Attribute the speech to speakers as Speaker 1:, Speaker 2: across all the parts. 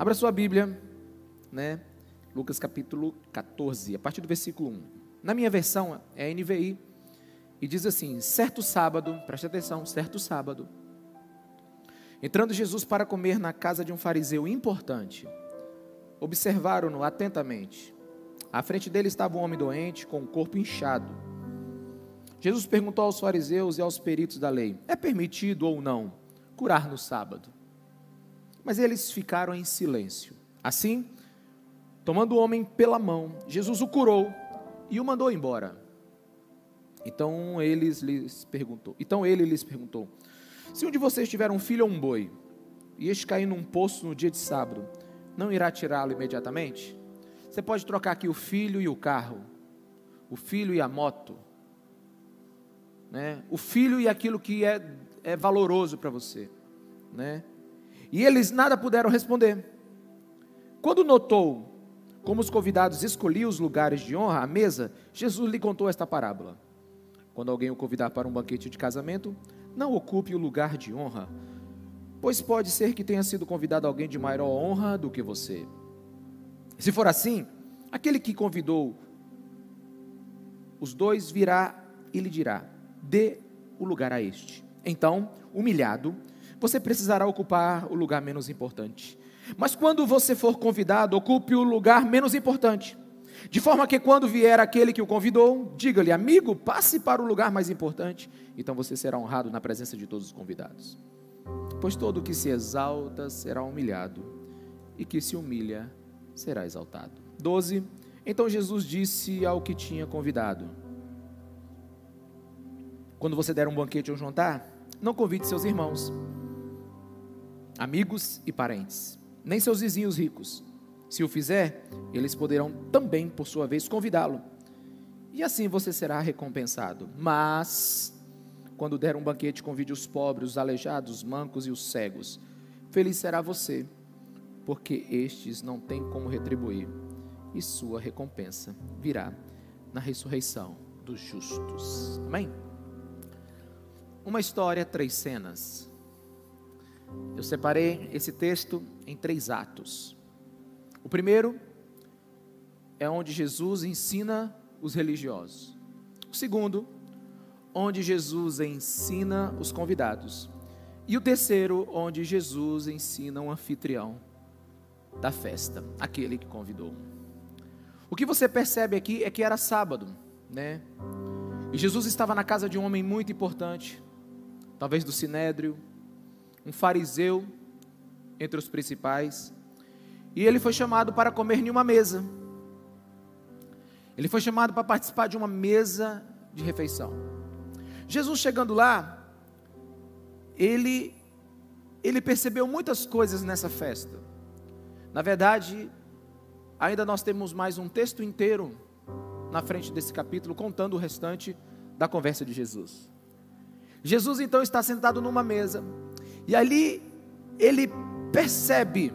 Speaker 1: Abra sua Bíblia, né? Lucas capítulo 14, a partir do versículo 1. Na minha versão é NVI e diz assim: certo sábado, preste atenção, certo sábado, entrando Jesus para comer na casa de um fariseu importante, observaram-no atentamente. À frente dele estava um homem doente, com o corpo inchado. Jesus perguntou aos fariseus e aos peritos da lei: é permitido ou não curar no sábado? Mas eles ficaram em silêncio. Assim, tomando o homem pela mão, Jesus o curou e o mandou embora. Então eles lhes perguntou. Então ele lhes perguntou: Se um de vocês tiver um filho ou um boi, e este cair num poço no dia de sábado, não irá tirá-lo imediatamente? Você pode trocar aqui o filho e o carro, o filho e a moto, né? O filho e aquilo que é, é valoroso para você, né? E eles nada puderam responder. Quando notou como os convidados escolhiam os lugares de honra à mesa, Jesus lhe contou esta parábola. Quando alguém o convidar para um banquete de casamento, não ocupe o lugar de honra, pois pode ser que tenha sido convidado alguém de maior honra do que você. Se for assim, aquele que convidou os dois virá e lhe dirá: dê o lugar a este. Então, humilhado, você precisará ocupar o lugar menos importante. Mas quando você for convidado, ocupe o lugar menos importante. De forma que quando vier aquele que o convidou, diga-lhe, amigo, passe para o lugar mais importante. Então você será honrado na presença de todos os convidados. Pois todo que se exalta será humilhado, e que se humilha será exaltado. 12. Então Jesus disse ao que tinha convidado: Quando você der um banquete ou um jantar, não convide seus irmãos, amigos e parentes, nem seus vizinhos ricos se o fizer, eles poderão também, por sua vez, convidá-lo. E assim você será recompensado. Mas, quando der um banquete, convide os pobres, os aleijados, os mancos e os cegos. Feliz será você, porque estes não têm como retribuir, e sua recompensa virá na ressurreição dos justos. Amém? Uma história, três cenas. Eu separei esse texto em três atos. O primeiro é onde Jesus ensina os religiosos. O segundo, onde Jesus ensina os convidados. E o terceiro, onde Jesus ensina um anfitrião da festa, aquele que convidou. O que você percebe aqui é que era sábado, né? E Jesus estava na casa de um homem muito importante, talvez do sinédrio, um fariseu entre os principais. E ele foi chamado para comer em uma mesa. Ele foi chamado para participar de uma mesa de refeição. Jesus chegando lá, ele ele percebeu muitas coisas nessa festa. Na verdade, ainda nós temos mais um texto inteiro na frente desse capítulo contando o restante da conversa de Jesus. Jesus então está sentado numa mesa e ali ele percebe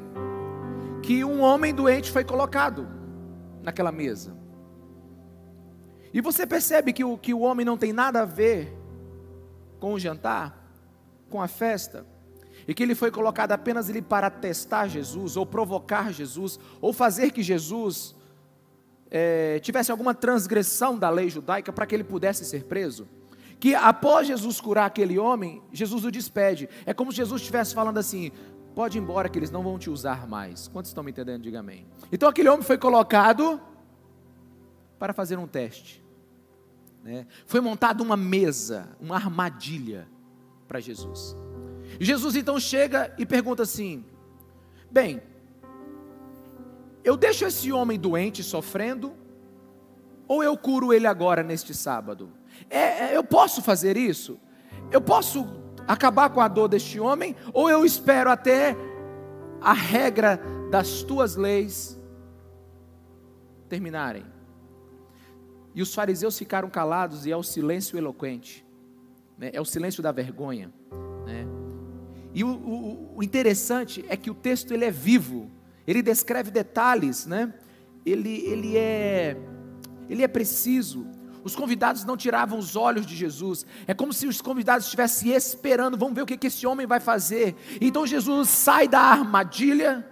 Speaker 1: que um homem doente foi colocado naquela mesa. E você percebe que o, que o homem não tem nada a ver com o jantar, com a festa, e que ele foi colocado apenas ali para testar Jesus, ou provocar Jesus, ou fazer que Jesus é, tivesse alguma transgressão da lei judaica para que ele pudesse ser preso. Que após Jesus curar aquele homem, Jesus o despede. É como se Jesus estivesse falando assim: pode ir embora que eles não vão te usar mais. Quantos estão me entendendo? Diga amém. Então aquele homem foi colocado para fazer um teste. Né? Foi montada uma mesa, uma armadilha para Jesus. Jesus então chega e pergunta assim: Bem, eu deixo esse homem doente sofrendo, ou eu curo ele agora neste sábado? É, é, eu posso fazer isso? Eu posso acabar com a dor deste homem, ou eu espero até a regra das tuas leis terminarem. E os fariseus ficaram calados, e é o silêncio eloquente, né? é o silêncio da vergonha. Né? E o, o, o, interessante é que o texto ele é vivo, ele descreve detalhes, né? ele, ele, é, ele é preciso, os convidados não tiravam os olhos de Jesus. É como se os convidados estivessem esperando, vamos ver o que, que esse homem vai fazer. Então Jesus sai da armadilha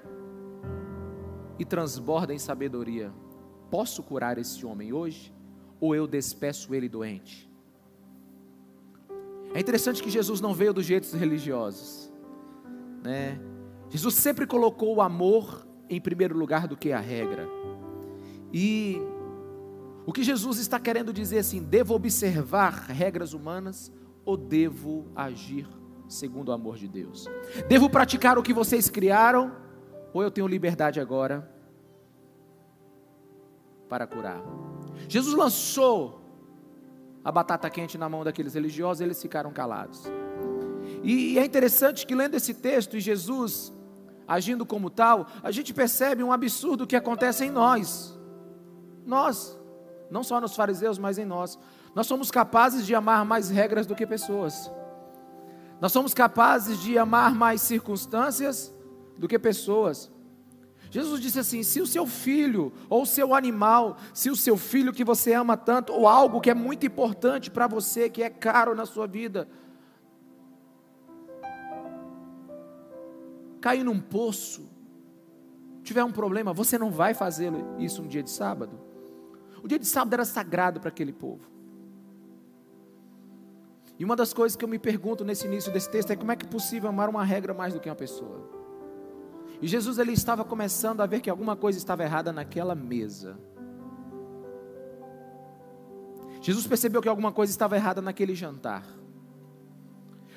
Speaker 1: e transborda em sabedoria. Posso curar esse homem hoje? Ou eu despeço ele doente? É interessante que Jesus não veio dos jeitos religiosos, né? Jesus sempre colocou o amor em primeiro lugar do que a regra. E o que Jesus está querendo dizer assim, devo observar regras humanas ou devo agir segundo o amor de Deus? Devo praticar o que vocês criaram ou eu tenho liberdade agora para curar? Jesus lançou a batata quente na mão daqueles religiosos, eles ficaram calados. E é interessante que lendo esse texto e Jesus agindo como tal, a gente percebe um absurdo que acontece em nós. Nós, não só nos fariseus, mas em nós. Nós somos capazes de amar mais regras do que pessoas. Nós somos capazes de amar mais circunstâncias do que pessoas. Jesus disse assim: se o seu filho, ou o seu animal, se o seu filho que você ama tanto, ou algo que é muito importante para você, que é caro na sua vida, cair num poço, tiver um problema, você não vai fazer isso um dia de sábado? O dia de sábado era sagrado para aquele povo. E uma das coisas que eu me pergunto nesse início desse texto é como é que é possível amar uma regra mais do que uma pessoa? E Jesus ele estava começando a ver que alguma coisa estava errada naquela mesa. Jesus percebeu que alguma coisa estava errada naquele jantar.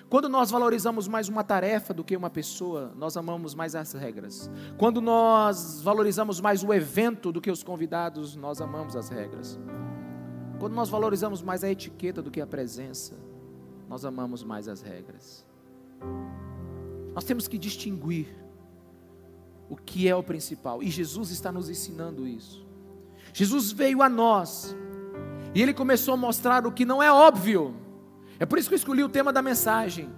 Speaker 1: Quando nós valorizamos mais uma tarefa do que uma pessoa, nós amamos mais as regras. Quando nós valorizamos mais o evento do que os convidados, nós amamos as regras. Quando nós valorizamos mais a etiqueta do que a presença, nós amamos mais as regras. Nós temos que distinguir o que é o principal. E Jesus está nos ensinando isso. Jesus veio a nós e ele começou a mostrar o que não é óbvio. É por isso que eu escolhi o tema da mensagem: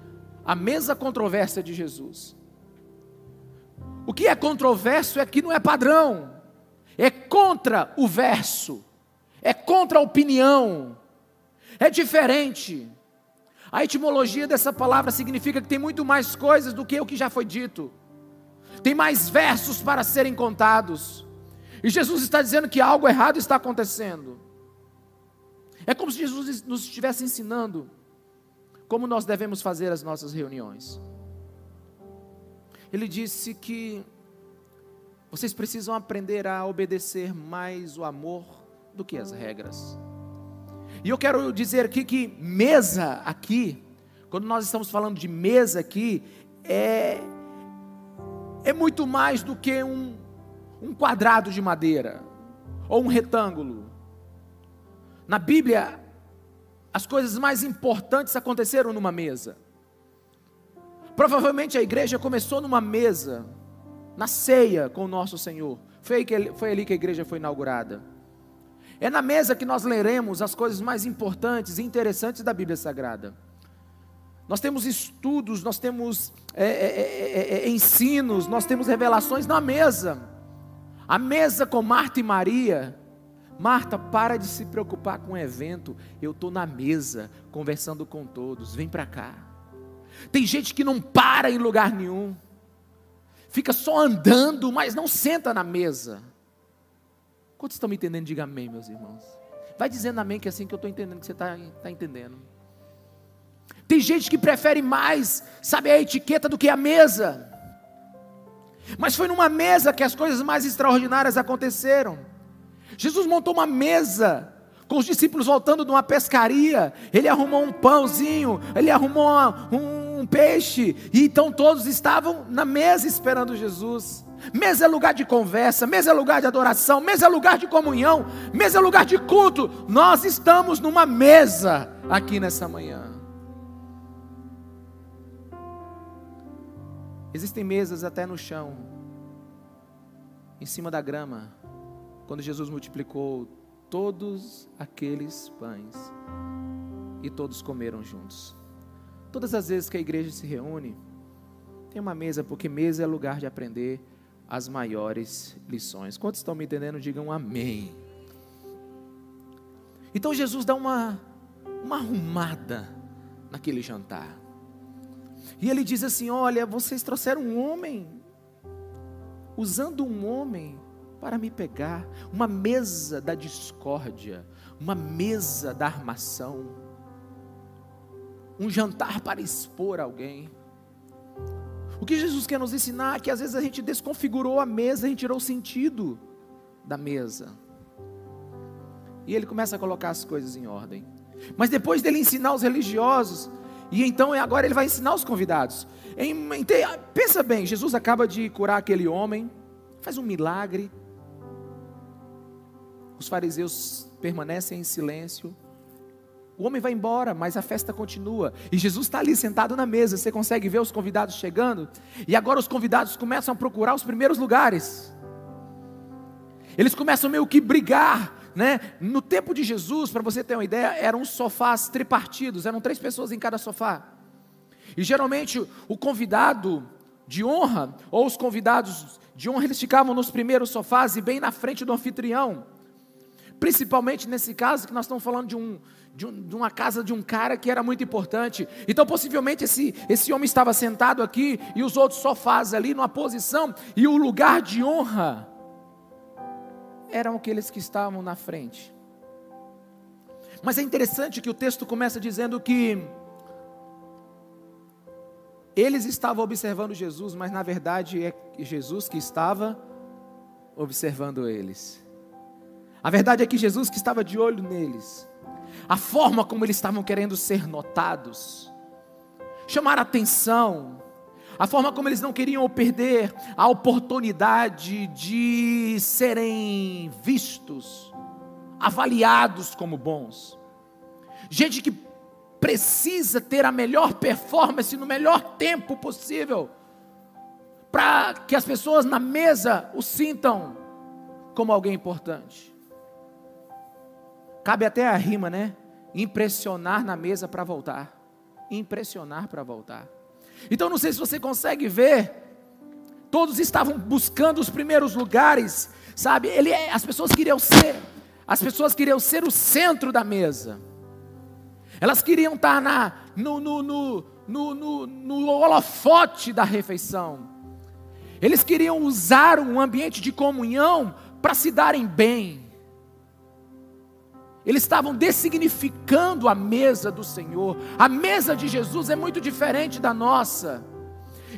Speaker 1: a mesa controvérsia de Jesus. O que é controverso é que não é padrão, é contra o verso, é contra a opinião, é diferente. A etimologia dessa palavra significa que tem muito mais coisas do que o que já foi dito tem mais versos para serem contados. E Jesus está dizendo que algo errado está acontecendo. É como se Jesus nos estivesse ensinando como nós devemos fazer as nossas reuniões. Ele disse que vocês precisam aprender a obedecer mais o amor do que as regras. E eu quero dizer aqui que mesa aqui, quando nós estamos falando de mesa aqui, é é muito mais do que um, um quadrado de madeira ou um retângulo. Na Bíblia, as coisas mais importantes aconteceram numa mesa. Provavelmente a igreja começou numa mesa, na ceia com o nosso Senhor. Foi, que, foi ali que a igreja foi inaugurada. É na mesa que nós leremos as coisas mais importantes e interessantes da Bíblia Sagrada. Nós temos estudos, nós temos é é, é, é, é, ensinos, nós temos revelações na mesa. A mesa com Marta e Maria. Marta, para de se preocupar com o evento. Eu estou na mesa, conversando com todos. Vem para cá. Tem gente que não para em lugar nenhum. Fica só andando, mas não senta na mesa. Quantos estão me entendendo? Diga amém, meus irmãos. Vai dizendo amém, que é assim que eu estou entendendo que você está tá entendendo. Tem gente que prefere mais, sabe, a etiqueta do que a mesa. Mas foi numa mesa que as coisas mais extraordinárias aconteceram. Jesus montou uma mesa com os discípulos voltando de uma pescaria. Ele arrumou um pãozinho, ele arrumou um, um peixe, e então todos estavam na mesa esperando Jesus. Mesa é lugar de conversa, mesa é lugar de adoração, mesa é lugar de comunhão, mesa é lugar de culto. Nós estamos numa mesa aqui nessa manhã. Existem mesas até no chão, em cima da grama, quando Jesus multiplicou todos aqueles pães e todos comeram juntos. Todas as vezes que a igreja se reúne, tem uma mesa, porque mesa é lugar de aprender as maiores lições. Quantos estão me entendendo? Digam amém. Então Jesus dá uma, uma arrumada naquele jantar. E ele diz assim: Olha, vocês trouxeram um homem, usando um homem para me pegar, uma mesa da discórdia, uma mesa da armação, um jantar para expor alguém. O que Jesus quer nos ensinar é que às vezes a gente desconfigurou a mesa, a gente tirou o sentido da mesa. E ele começa a colocar as coisas em ordem. Mas depois dele ensinar os religiosos, e então agora ele vai ensinar os convidados. Pensa bem, Jesus acaba de curar aquele homem, faz um milagre. Os fariseus permanecem em silêncio. O homem vai embora, mas a festa continua. E Jesus está ali sentado na mesa. Você consegue ver os convidados chegando? E agora os convidados começam a procurar os primeiros lugares. Eles começam meio que brigar, né? No tempo de Jesus, para você ter uma ideia, eram sofás tripartidos, eram três pessoas em cada sofá. E geralmente o convidado de honra, ou os convidados de honra, eles ficavam nos primeiros sofás e bem na frente do anfitrião. Principalmente nesse caso que nós estamos falando de, um, de, um, de, uma casa de um cara que era muito importante. Então, possivelmente, esse, esse homem estava sentado aqui e os outros sofás ali numa posição, e o lugar de honra eram aqueles que estavam na frente. Mas é interessante que o texto começa dizendo que eles estavam observando Jesus, mas na verdade é Jesus que estava observando eles. A verdade é que Jesus que estava de olho neles. A forma como eles estavam querendo ser notados, chamar atenção, a forma como eles não queriam perder a oportunidade de serem vistos, avaliados como bons. Gente que precisa ter a melhor performance no melhor tempo possível, para que as pessoas na mesa o sintam como alguém importante. Cabe até a rima, né? Impressionar na mesa para voltar. Impressionar para voltar. Então não sei se você consegue ver. Todos estavam buscando os primeiros lugares, sabe? Ele, é, as pessoas queriam ser, as pessoas queriam ser o centro da mesa. Elas queriam estar na, no, no, no, no, no, no holofote da refeição. Eles queriam usar um ambiente de comunhão para se darem bem. Eles estavam dessignificando a mesa do Senhor. A mesa de Jesus é muito diferente da nossa.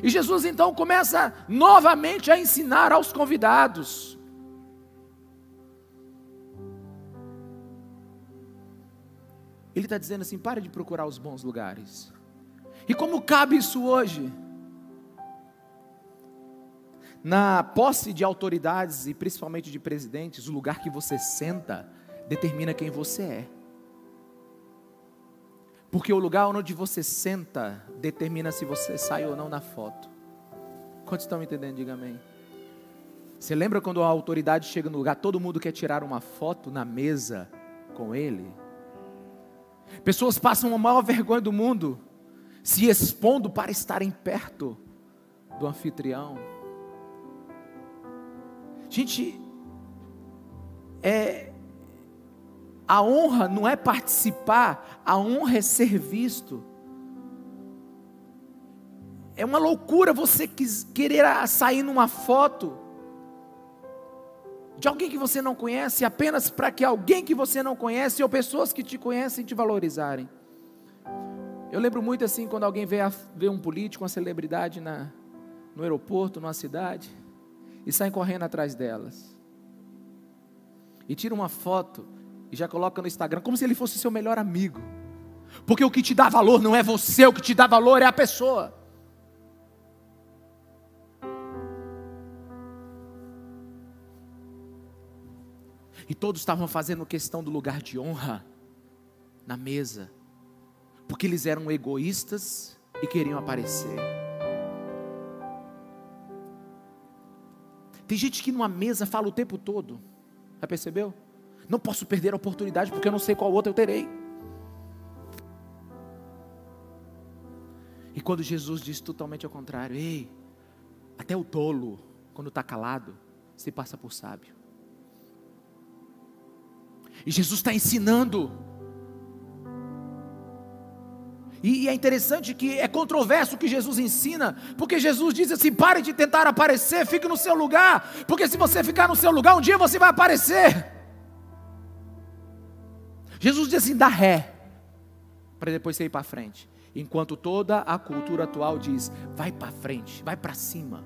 Speaker 1: E Jesus então começa novamente a ensinar aos convidados. Ele está dizendo assim: pare de procurar os bons lugares. E como cabe isso hoje? Na posse de autoridades e principalmente de presidentes, o lugar que você senta determina quem você é. Porque o lugar onde você senta determina se você sai ou não na foto. Quantos estão entendendo? Diga amém. Você lembra quando a autoridade chega no lugar, todo mundo quer tirar uma foto na mesa com ele? Pessoas passam a maior vergonha do mundo, se expondo para estarem perto do anfitrião. Gente, é, a honra não é participar, a honra é ser visto. É uma loucura você querer sair numa foto de alguém que você não conhece apenas para que alguém que você não conhece ou pessoas que te conhecem te valorizarem. Eu lembro muito assim quando alguém vê, a, vê um político, uma celebridade na, no aeroporto, numa cidade, e sai correndo atrás delas. E tira uma foto e já coloca no Instagram como se ele fosse seu melhor amigo. Porque o que te dá valor não é você, o que te dá valor é a pessoa. E todos estavam fazendo questão do lugar de honra na mesa, porque eles eram egoístas e queriam aparecer. Tem gente que numa mesa fala o tempo todo, já percebeu? Não posso perder a oportunidade porque eu não sei qual outra eu terei. E quando Jesus diz totalmente ao contrário, ei, até o tolo, quando está calado, se passa por sábio. E Jesus está ensinando. E, é interessante que é controverso o que Jesus ensina, porque Jesus diz assim: pare de tentar aparecer, fique no seu lugar, porque se você ficar no seu lugar, um dia você vai aparecer. Jesus diz assim: dá ré, para depois você ir para frente. Enquanto toda a cultura atual diz: vai para frente, vai para cima,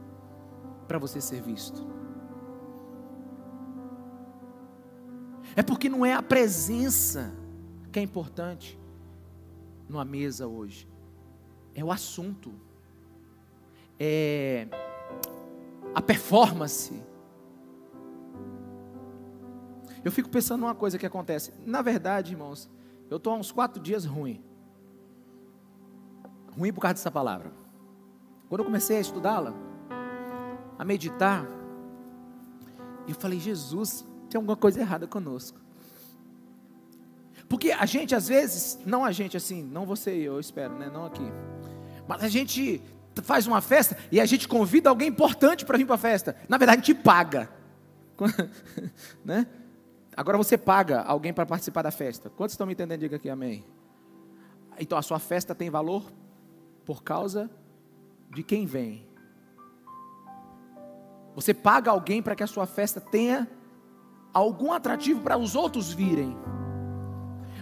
Speaker 1: para você ser visto. É porque não é a presença que é importante numa mesa hoje. É o assunto. É a performance. Eu fico pensando numa coisa que acontece. Na verdade, irmãos, eu estou há uns quatro dias ruim. Ruim por causa dessa palavra. Quando eu comecei a estudá-la, a meditar, eu falei, Jesus, tem alguma coisa errada conosco. Porque a gente, às vezes, não a gente assim, não você e eu, eu espero, né? Não aqui. Mas a gente faz uma festa e a gente convida alguém importante para vir para a festa. Na verdade, a gente paga. né? Agora você paga alguém para participar da festa. Quantos estão me entendendo? Diga aqui amém. Então a sua festa tem valor por causa de quem vem. Você paga alguém para que a sua festa tenha algum atrativo para os outros virem.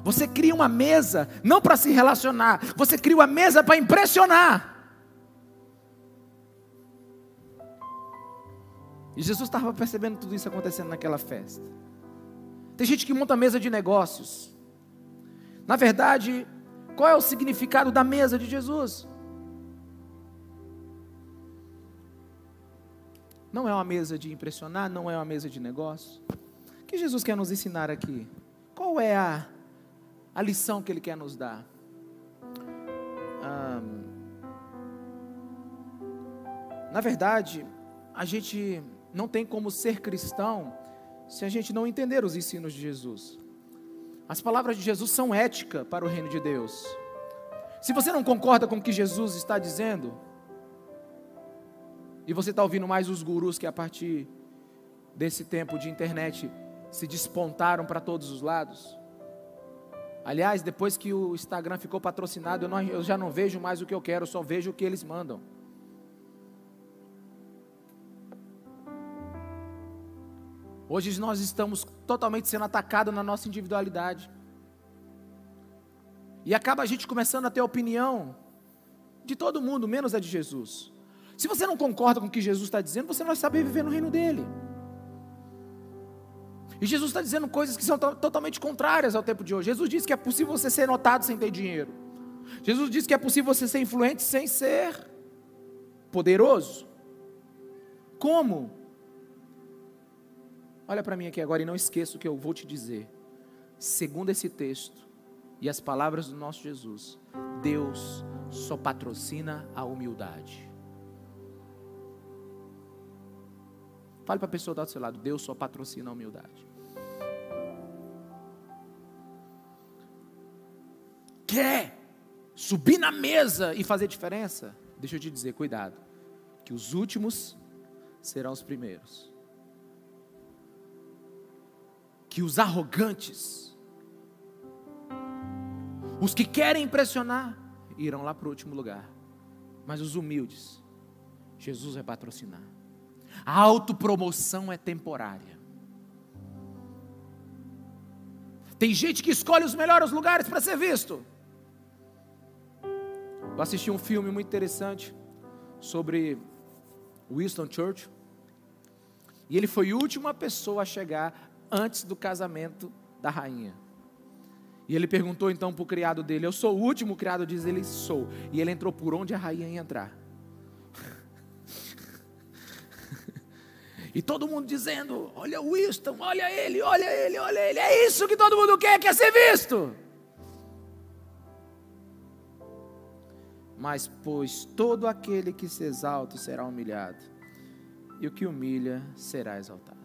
Speaker 1: Você cria uma mesa não para se relacionar, você cria uma mesa para impressionar. E Jesus estava percebendo tudo isso acontecendo naquela festa. Tem gente que monta mesa de negócios. Na verdade, qual é o significado da mesa de Jesus? Não é uma mesa de impressionar, não é uma mesa de negócio que Jesus quer nos ensinar aqui? Qual é a, a lição que Ele quer nos dar? na verdade, a gente não tem como ser cristão se a gente não entender os ensinos de Jesus. As palavras de Jesus são ética para o reino de Deus. Se você não concorda com o que Jesus está dizendo, e você está ouvindo mais os gurus que a partir desse tempo de internet se despontaram para todos os lados. Aliás, depois que o Instagram ficou patrocinado, eu, não, eu, já não vejo mais o que eu quero, só vejo o que eles mandam. Hoje nós estamos totalmente sendo atacados na nossa individualidade. E acaba a gente começando a ter opinião de todo mundo, menos a de Jesus. Se você não concorda com o que Jesus está dizendo, você não vai saber viver no reino dele. E Jesus está dizendo coisas que são totalmente contrárias ao tempo de hoje. Jesus disse que é possível você ser notado sem ter dinheiro. Jesus disse que é possível você ser influente sem ser poderoso. Como? Olha para mim aqui agora e não esqueça o que eu vou te dizer. Segundo esse texto e as palavras do nosso Jesus, Deus só patrocina a humildade. Fale para a pessoa do seu lado: Deus só patrocina a humildade. quer subir na mesa e fazer diferença, deixa eu te dizer, cuidado, que os últimos serão os primeiros. Que os arrogantes, os que querem impressionar, irão lá para o último lugar. Mas os humildes, Jesus vai patrocinar. A autopromoção é temporária. Tem gente que escolhe os melhores lugares para ser visto. Eu assisti um filme muito interessante sobre Winston Churchill. E ele foi a última pessoa a chegar antes do casamento da rainha. E ele perguntou então para o criado dele: Eu sou o último? Criado diz: Ele sou. E ele entrou por onde a rainha ia entrar. e todo mundo dizendo: Olha o Winston, olha ele, olha ele, olha ele. É isso que todo mundo quer, quer ser visto. Mas, pois todo aquele que se exalta será humilhado, e o que humilha será exaltado.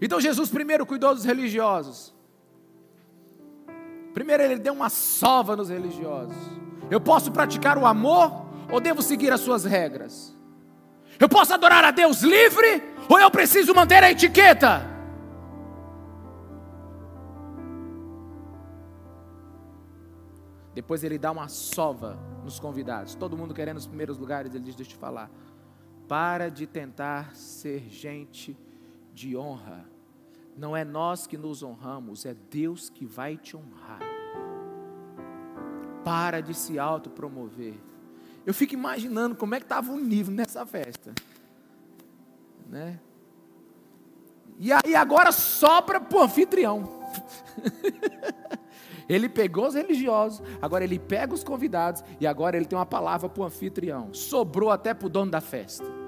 Speaker 1: Então, Jesus primeiro cuidou dos religiosos. Primeiro, ele deu uma sova nos religiosos. Eu posso praticar o amor ou devo seguir as suas regras? Eu posso adorar a Deus livre ou eu preciso manter a etiqueta? Depois ele dá uma sova nos convidados. Todo mundo querendo os primeiros lugares, ele diz: Deixa eu te falar. Para de tentar ser gente de honra. Não é nós que nos honramos, é Deus que vai te honrar. Para de se autopromover. Eu fico imaginando como é que estava o nível nessa festa. Né? E aí agora sobra para o anfitrião. ele pegou os religiosos, agora ele pega os convidados e agora ele tem uma palavra para o anfitrião. Sobrou até para o dono da festa.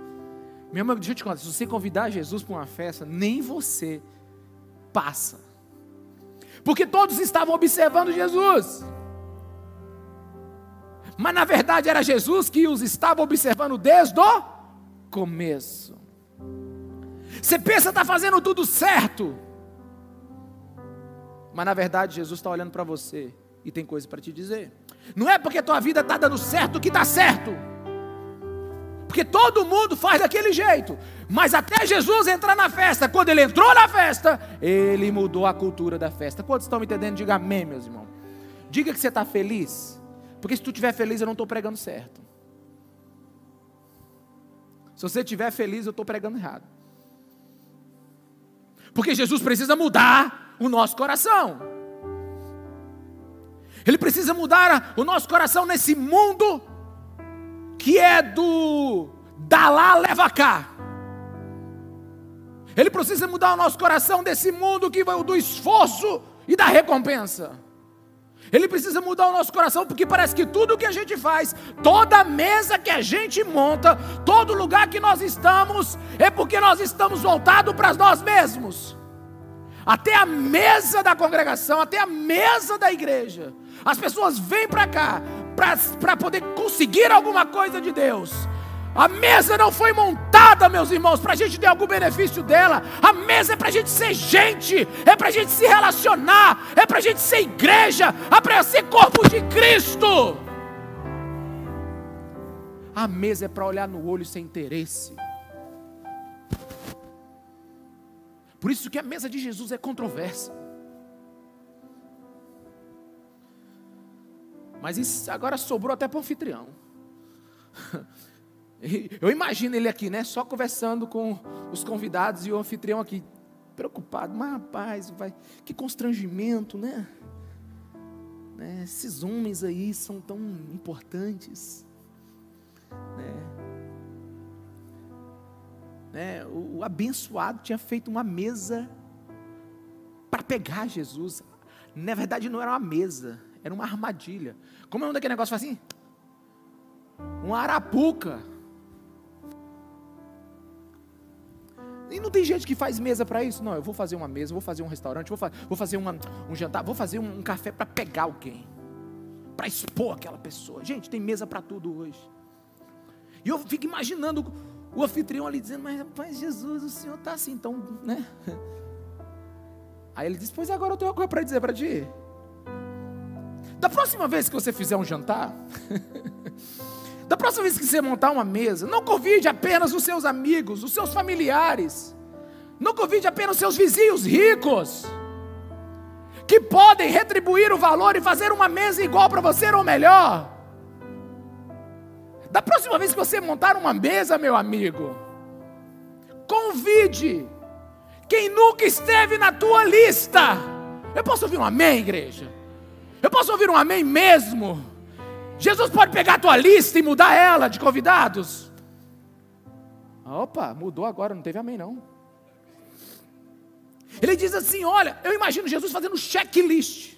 Speaker 1: Irmão, deixa eu te contar, se você convidar Jesus para uma festa, nem você passa. Porque todos estavam observando Jesus. Mas na verdade era Jesus que os estava observando desde o começo. Você pensa está fazendo tudo certo. Mas na verdade Jesus está olhando para você e tem coisa para te dizer. Não é porque tua vida está dando certo que está certo. Porque todo mundo faz daquele jeito. Mas até Jesus entrar na festa, quando ele entrou na festa, ele mudou a cultura da festa. Quantos estão me entendendo? Diga amém, meus irmãos. Diga que você está feliz. Porque se tu estiver feliz, eu não estou pregando certo. Se você estiver feliz, eu estou pregando errado. Porque Jesus precisa mudar o nosso coração. Ele precisa mudar o nosso coração nesse mundo que é do dá lá, leva cá. Ele precisa mudar o nosso coração desse mundo que vai do esforço e da recompensa. Ele precisa mudar o nosso coração, porque parece que tudo que a gente faz, toda mesa que a gente monta, todo lugar que nós estamos, é porque nós estamos voltados para nós mesmos. Até a mesa da congregação, até a mesa da igreja. As pessoas vêm para cá para poder conseguir alguma coisa de Deus. A mesa não foi montada, meus irmãos, para a gente ter algum benefício dela. A mesa é para a gente ser gente, é para a gente se relacionar, é para a gente ser igreja, é para ser corpo de Cristo. A mesa é para olhar no olho sem interesse. Por isso que a mesa de Jesus é controversa. Mas isso agora sobrou até para o anfitrião. Eu imagino ele aqui, né? Só conversando com os convidados e o anfitrião aqui, preocupado. Mas rapaz, vai, que constrangimento, né? né? Esses homens aí são tão importantes, né? né? O, o abençoado tinha feito uma mesa para pegar Jesus. Na verdade, não era uma mesa, era uma armadilha. Como é um daquele negócio assim? Uma arapuca. E não tem gente que faz mesa para isso? Não, eu vou fazer uma mesa, vou fazer um restaurante, vou, fa vou fazer uma, um jantar, vou fazer um, um café para pegar alguém, para expor aquela pessoa. Gente, tem mesa para tudo hoje. E eu fico imaginando o anfitrião ali dizendo: Mas, rapaz, Jesus, o senhor está assim, então, né? Aí ele diz: Pois agora eu tenho uma coisa para dizer para ti. Da próxima vez que você fizer um jantar, Da próxima vez que você montar uma mesa, não convide apenas os seus amigos, os seus familiares. Não convide apenas os seus vizinhos ricos, que podem retribuir o valor e fazer uma mesa igual para você ou melhor. Da próxima vez que você montar uma mesa, meu amigo, convide quem nunca esteve na tua lista. Eu posso ouvir um amém, igreja? Eu posso ouvir um amém mesmo? Jesus pode pegar a tua lista e mudar ela de convidados. Opa, mudou agora, não teve amém não. Ele diz assim: Olha, eu imagino Jesus fazendo checklist.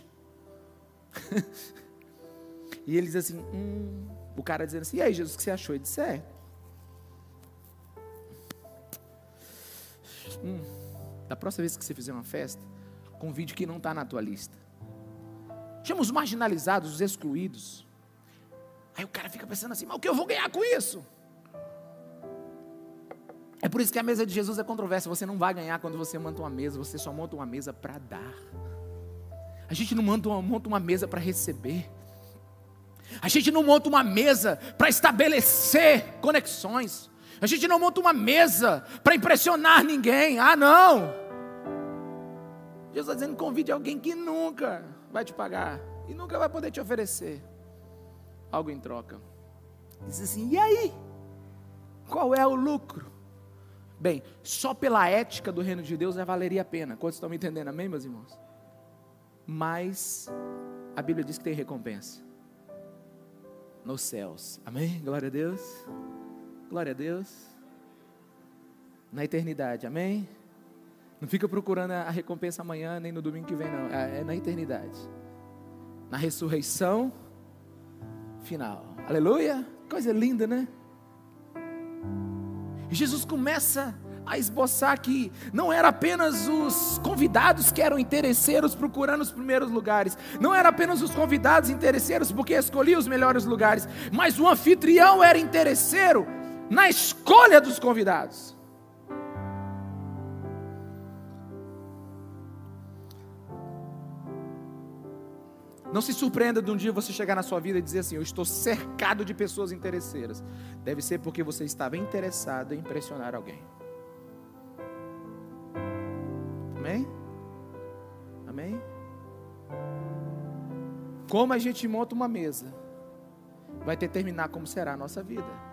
Speaker 1: e ele diz assim: hum, O cara dizendo assim: E aí, Jesus, o que você achou? Ele disse: É. Hum, da próxima vez que você fizer uma festa, convide quem não está na tua lista. Chama os marginalizados, os excluídos. Aí o cara fica pensando assim: mas o que eu vou ganhar com isso? É por isso que a mesa de Jesus é controversa. Você não vai ganhar quando você monta uma mesa, você só monta uma mesa para dar. A gente não monta uma, monta uma mesa para receber. A gente não monta uma mesa para estabelecer conexões. A gente não monta uma mesa para impressionar ninguém. Ah, não. Jesus está dizendo: convide alguém que nunca vai te pagar. e nunca vai poder te oferecer algo em troca. Diz assim: e aí? Qual é o lucro? Bem, só pela ética do reino de Deus já valeria a pena. Quantos estão me entendendo? Amém, meus irmãos? Mas a Bíblia diz que tem recompensa nos céus. Amém? Glória a Deus. Glória a Deus. Na eternidade. Amém? Não fica procurando a recompensa amanhã nem no domingo que vem, não. É, é na eternidade. Na ressurreição final. Aleluia. Coisa linda, né? Jesus começa a esboçar que não era apenas os convidados que eram interesseiros procurando os primeiros lugares, não era apenas os convidados interesseiros porque escolhiam os melhores lugares, mas o anfitrião era interesseiro na escolha dos convidados. Não se surpreenda de um dia você chegar na sua vida e dizer assim: Eu estou cercado de pessoas interesseiras. Deve ser porque você estava interessado em impressionar alguém. Amém? Amém? Como a gente monta uma mesa, vai determinar como será a nossa vida.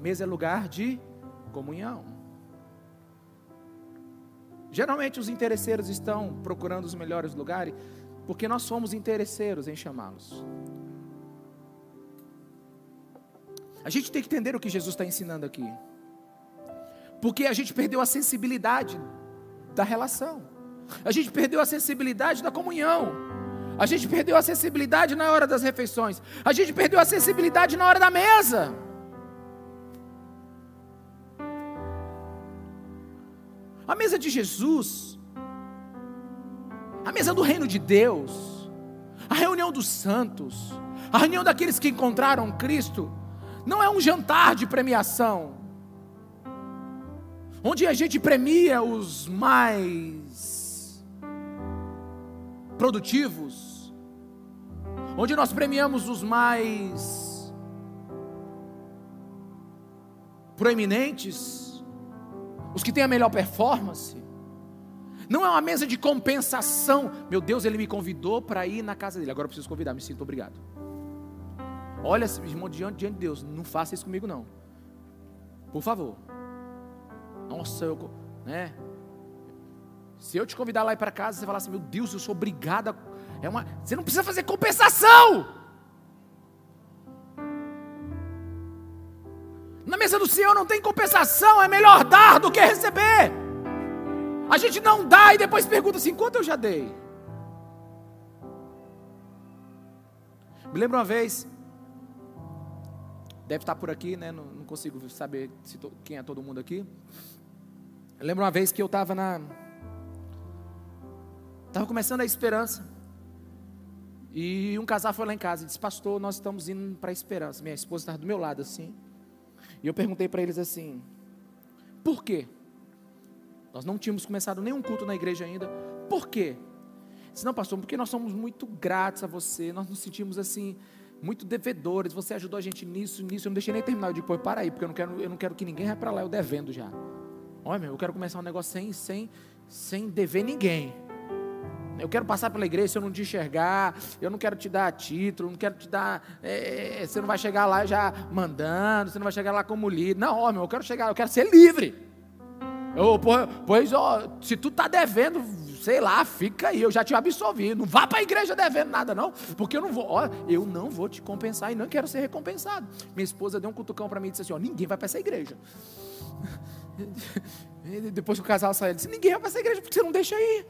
Speaker 1: Mesa é lugar de comunhão. Geralmente os interesseiros estão procurando os melhores lugares porque nós somos interesseiros em chamá-los. A gente tem que entender o que Jesus está ensinando aqui. Porque a gente perdeu a sensibilidade da relação. A gente perdeu a sensibilidade da comunhão. A gente perdeu a sensibilidade na hora das refeições. A gente perdeu a sensibilidade na hora da mesa. A mesa de Jesus a mesa do reino de Deus, a reunião dos santos, a reunião daqueles que encontraram Cristo, não é um jantar de premiação, onde a gente premia os mais produtivos, onde nós premiamos os mais proeminentes, os que têm a melhor performance. Não é uma mesa de compensação. Meu Deus, ele me convidou para ir na casa dele. Agora eu preciso convidar, me sinto obrigado. Olha, irmão, diante, diante de Deus, não faça isso comigo não. Por favor. Nossa, eu, né? Se eu te convidar lá para casa, você falar assim, meu Deus, eu sou obrigada. É uma, você não precisa fazer compensação. Na mesa do Senhor não tem compensação, é melhor dar do que receber. A gente não dá e depois pergunta assim: quanto eu já dei? Me lembro uma vez, deve estar por aqui, né? Não, não consigo saber to, quem é todo mundo aqui. Eu lembro uma vez que eu estava na. Estava começando a esperança. E um casal foi lá em casa e disse: Pastor, nós estamos indo para a esperança. Minha esposa estava do meu lado assim. E eu perguntei para eles assim: Por quê? Nós não tínhamos começado nenhum culto na igreja ainda. Por quê? Disse, não, pastor, porque nós somos muito gratos a você, nós nos sentimos assim, muito devedores, você ajudou a gente nisso, nisso. Eu não deixei nem terminar. Eu digo, pô, para aí, porque eu não quero, eu não quero que ninguém vá para lá, eu devendo já. Olha, meu, eu quero começar um negócio sem, sem, sem dever ninguém. Eu quero passar pela igreja se eu não te enxergar, eu não quero te dar título, não quero te dar. É, você não vai chegar lá já mandando, você não vai chegar lá como líder. Não, homem, eu quero chegar, eu quero ser livre. Eu, pois, ó, se tu tá devendo, sei lá, fica aí, eu já te absolvi. Não vá para a igreja devendo nada, não, porque eu não vou, ó, eu não vou te compensar e não quero ser recompensado. Minha esposa deu um cutucão para mim e disse assim: ó, ninguém vai para essa igreja. Depois que o casal saiu, ele disse: ninguém vai para essa igreja porque você não deixa ir.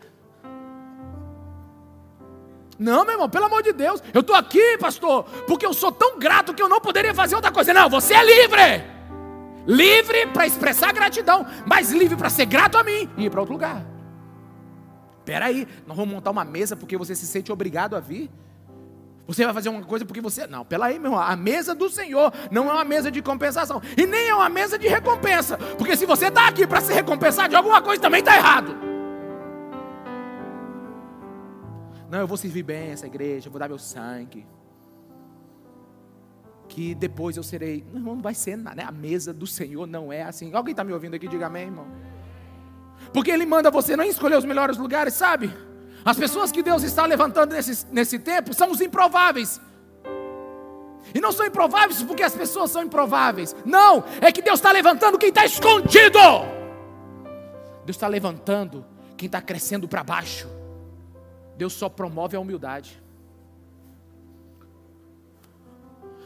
Speaker 1: Não, meu irmão, pelo amor de Deus, eu estou aqui, pastor, porque eu sou tão grato que eu não poderia fazer outra coisa. Não, você é livre. Livre para expressar gratidão, mas livre para ser grato a mim e ir para outro lugar. Espera aí, nós vamos montar uma mesa porque você se sente obrigado a vir? Você vai fazer uma coisa porque você. Não, pela aí, meu irmão. A mesa do Senhor não é uma mesa de compensação. E nem é uma mesa de recompensa. Porque se você está aqui para se recompensar de alguma coisa, também está errado. Não, eu vou servir bem essa igreja, eu vou dar meu sangue que depois eu serei. Não, não vai ser nada, né? A mesa do Senhor não é assim. Alguém está me ouvindo aqui? Diga amém, irmão. Porque Ele manda você não escolher os melhores lugares, sabe? As pessoas que Deus está levantando nesse, nesse tempo são os improváveis. E não são improváveis porque as pessoas são improváveis. Não, é que Deus está levantando quem está escondido. Deus está levantando quem está crescendo para baixo. Deus só promove a humildade.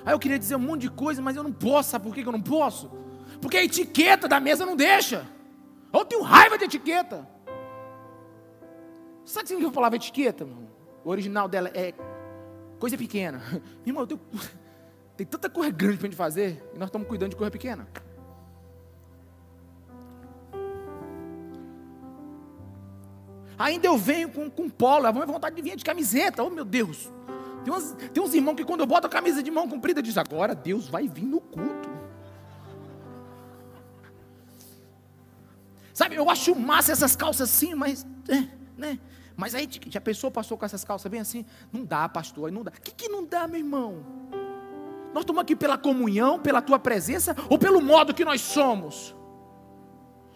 Speaker 1: Aí eu queria dizer um monte de coisa, mas eu não posso. Sabe por que eu não posso? Porque a etiqueta da mesa não deixa. Eu tenho raiva de etiqueta. Sabe o que significa a palavra etiqueta? O original dela é coisa pequena. Meu irmão, tenho... tem tanta coisa grande para gente fazer e nós estamos cuidando de coisa pequena. Ainda eu venho com, com polo, a vontade de vir de camiseta, oh meu Deus. Tem uns, tem uns irmãos que quando eu boto a camisa de mão comprida, diz agora Deus vai vir no culto. Sabe, eu acho massa essas calças assim, mas, é, né? Mas aí, já pensou, pastor, com essas calças bem assim? Não dá, pastor, não dá. O que, que não dá, meu irmão? Nós estamos aqui pela comunhão, pela tua presença, ou pelo modo que nós somos?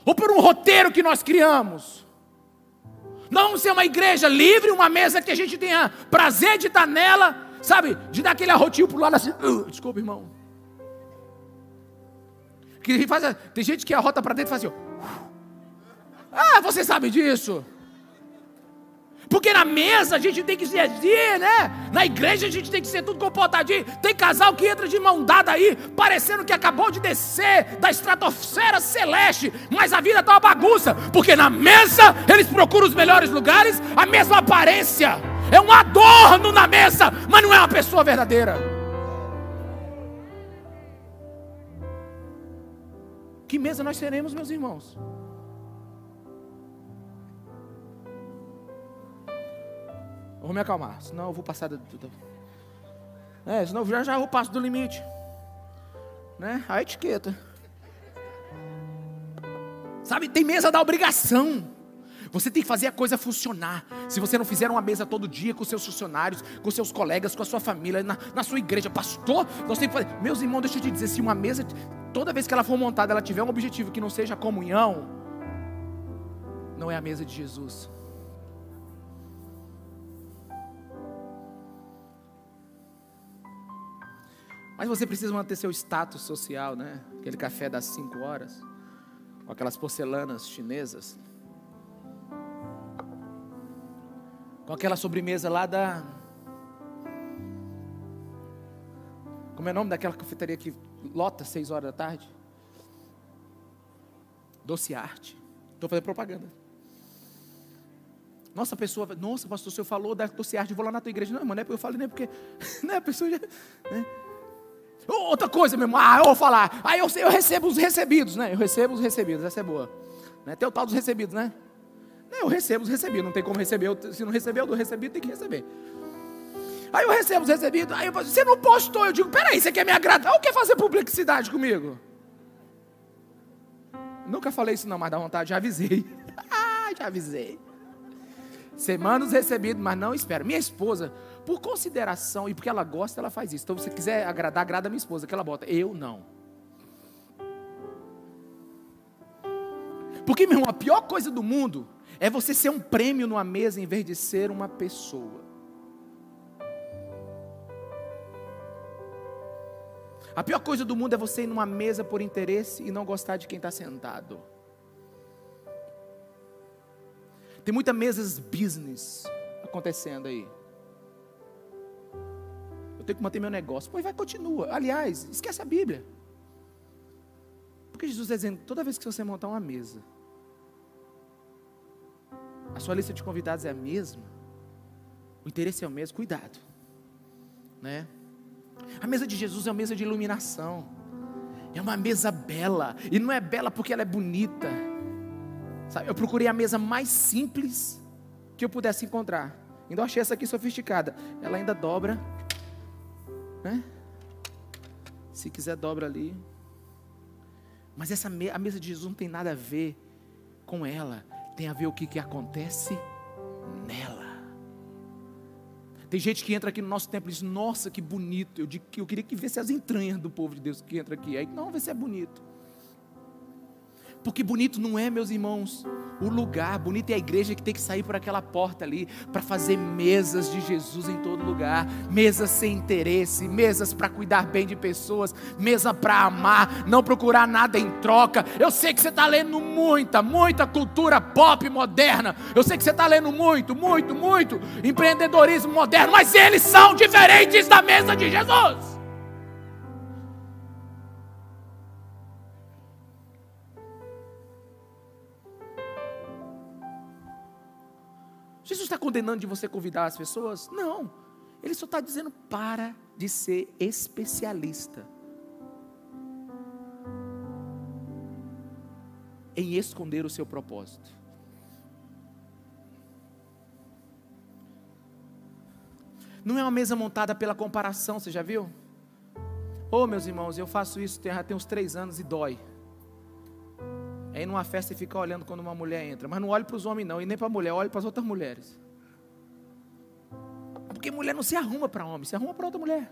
Speaker 1: Ou por um roteiro que nós criamos? Vamos ser uma igreja livre, uma mesa que a gente tenha prazer de estar nela, sabe? De dar aquele arrotinho para o lado assim. Uh, desculpa, irmão. Que faz, tem gente que arrota para dentro e faz assim. Ah, você sabe disso. Porque na mesa a gente tem que ser assim, né? Na igreja a gente tem que ser tudo comportadinho. Tem casal que entra de mão dada aí, parecendo que acabou de descer da estratosfera celeste, mas a vida está uma bagunça, porque na mesa eles procuram os melhores lugares, a mesma aparência. É um adorno na mesa, mas não é uma pessoa verdadeira. Que mesa nós seremos, meus irmãos? Vou me acalmar, senão eu vou passar do. É, senão já já eu passo do limite. Né? A etiqueta. Sabe, tem mesa da obrigação. Você tem que fazer a coisa funcionar. Se você não fizer uma mesa todo dia com seus funcionários, com seus colegas, com a sua família, na, na sua igreja, pastor, você tem que fazer. Meus irmãos, deixa eu te dizer: se uma mesa, toda vez que ela for montada, ela tiver um objetivo que não seja comunhão, não é a mesa de Jesus. Mas você precisa manter seu status social, né? Aquele café das 5 horas, com aquelas porcelanas chinesas. Com aquela sobremesa lá da. Como é o nome daquela cafeteria que lota 6 horas da tarde? Doce Arte. Estou fazendo propaganda. Nossa, pessoa, nossa, pastor, o senhor falou da Doce Arte, vou lá na tua igreja. Não, mano, é porque eu falei, nem porque. Né, a pessoa já. Né? Outra coisa, meu irmão, ah, eu vou falar. Aí eu, eu recebo os recebidos, né? Eu recebo os recebidos, essa é boa. Né? Tem o tal dos recebidos, né? Eu recebo os recebidos, não tem como receber. Se não receber, do recebido tem que receber. Aí eu recebo os recebidos, aí eu falo, você não postou. Eu digo, peraí, você quer me agradar ou quer fazer publicidade comigo? Nunca falei isso não, mas dá vontade, já avisei. ah, já avisei. Semanas recebidos, mas não espera. Minha esposa, por consideração e porque ela gosta, ela faz isso. Então, se você quiser agradar, agrada a minha esposa, que ela bota. Eu não. Porque, meu irmão, a pior coisa do mundo é você ser um prêmio numa mesa em vez de ser uma pessoa. A pior coisa do mundo é você ir numa mesa por interesse e não gostar de quem está sentado. Tem muitas mesas business acontecendo aí tenho que manter meu negócio. Pois vai, continua. Aliás, esquece a Bíblia. Porque Jesus está dizendo, toda vez que você montar uma mesa, a sua lista de convidados é a mesma, o interesse é o mesmo, cuidado. Né? A mesa de Jesus é uma mesa de iluminação. É uma mesa bela. E não é bela porque ela é bonita. Sabe? Eu procurei a mesa mais simples que eu pudesse encontrar. Ainda achei essa aqui sofisticada. Ela ainda dobra né? Se quiser, dobra ali. Mas essa me a mesa de Jesus não tem nada a ver com ela. Tem a ver o que, que acontece nela. Tem gente que entra aqui no nosso templo e diz: Nossa, que bonito. Eu, digo, eu queria que visse as entranhas do povo de Deus que entra aqui. Aí, não, vê se é bonito. Porque bonito não é, meus irmãos, o lugar. Bonita é a igreja que tem que sair por aquela porta ali para fazer mesas de Jesus em todo lugar, mesas sem interesse, mesas para cuidar bem de pessoas, mesa para amar, não procurar nada em troca. Eu sei que você está lendo muita, muita cultura pop moderna. Eu sei que você está lendo muito, muito, muito empreendedorismo moderno, mas eles são diferentes da mesa de Jesus. Condenando de você convidar as pessoas? Não. Ele só está dizendo para de ser especialista em esconder o seu propósito. Não é uma mesa montada pela comparação, você já viu? Ô oh, meus irmãos, eu faço isso tem, tem uns três anos e dói. Ir numa festa e ficar olhando quando uma mulher entra. Mas não olhe para os homens, não, e nem para a mulher, olhe para as outras mulheres. Porque mulher não se arruma para homem, se arruma para outra mulher.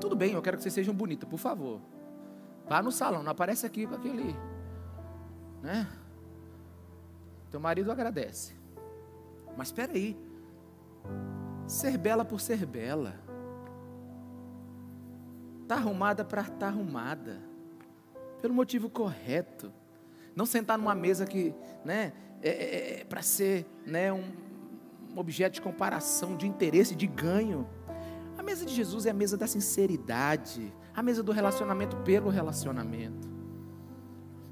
Speaker 1: Tudo bem, eu quero que vocês sejam bonitas, por favor. Vá no salão, não aparece aqui para aquele. Né? Teu marido agradece. Mas espera aí. Ser bela por ser bela. Está arrumada para estar tá arrumada pelo motivo correto. Não sentar numa mesa que, né, é, é, é para ser, né, um, um objeto de comparação, de interesse, de ganho. A mesa de Jesus é a mesa da sinceridade, a mesa do relacionamento pelo relacionamento.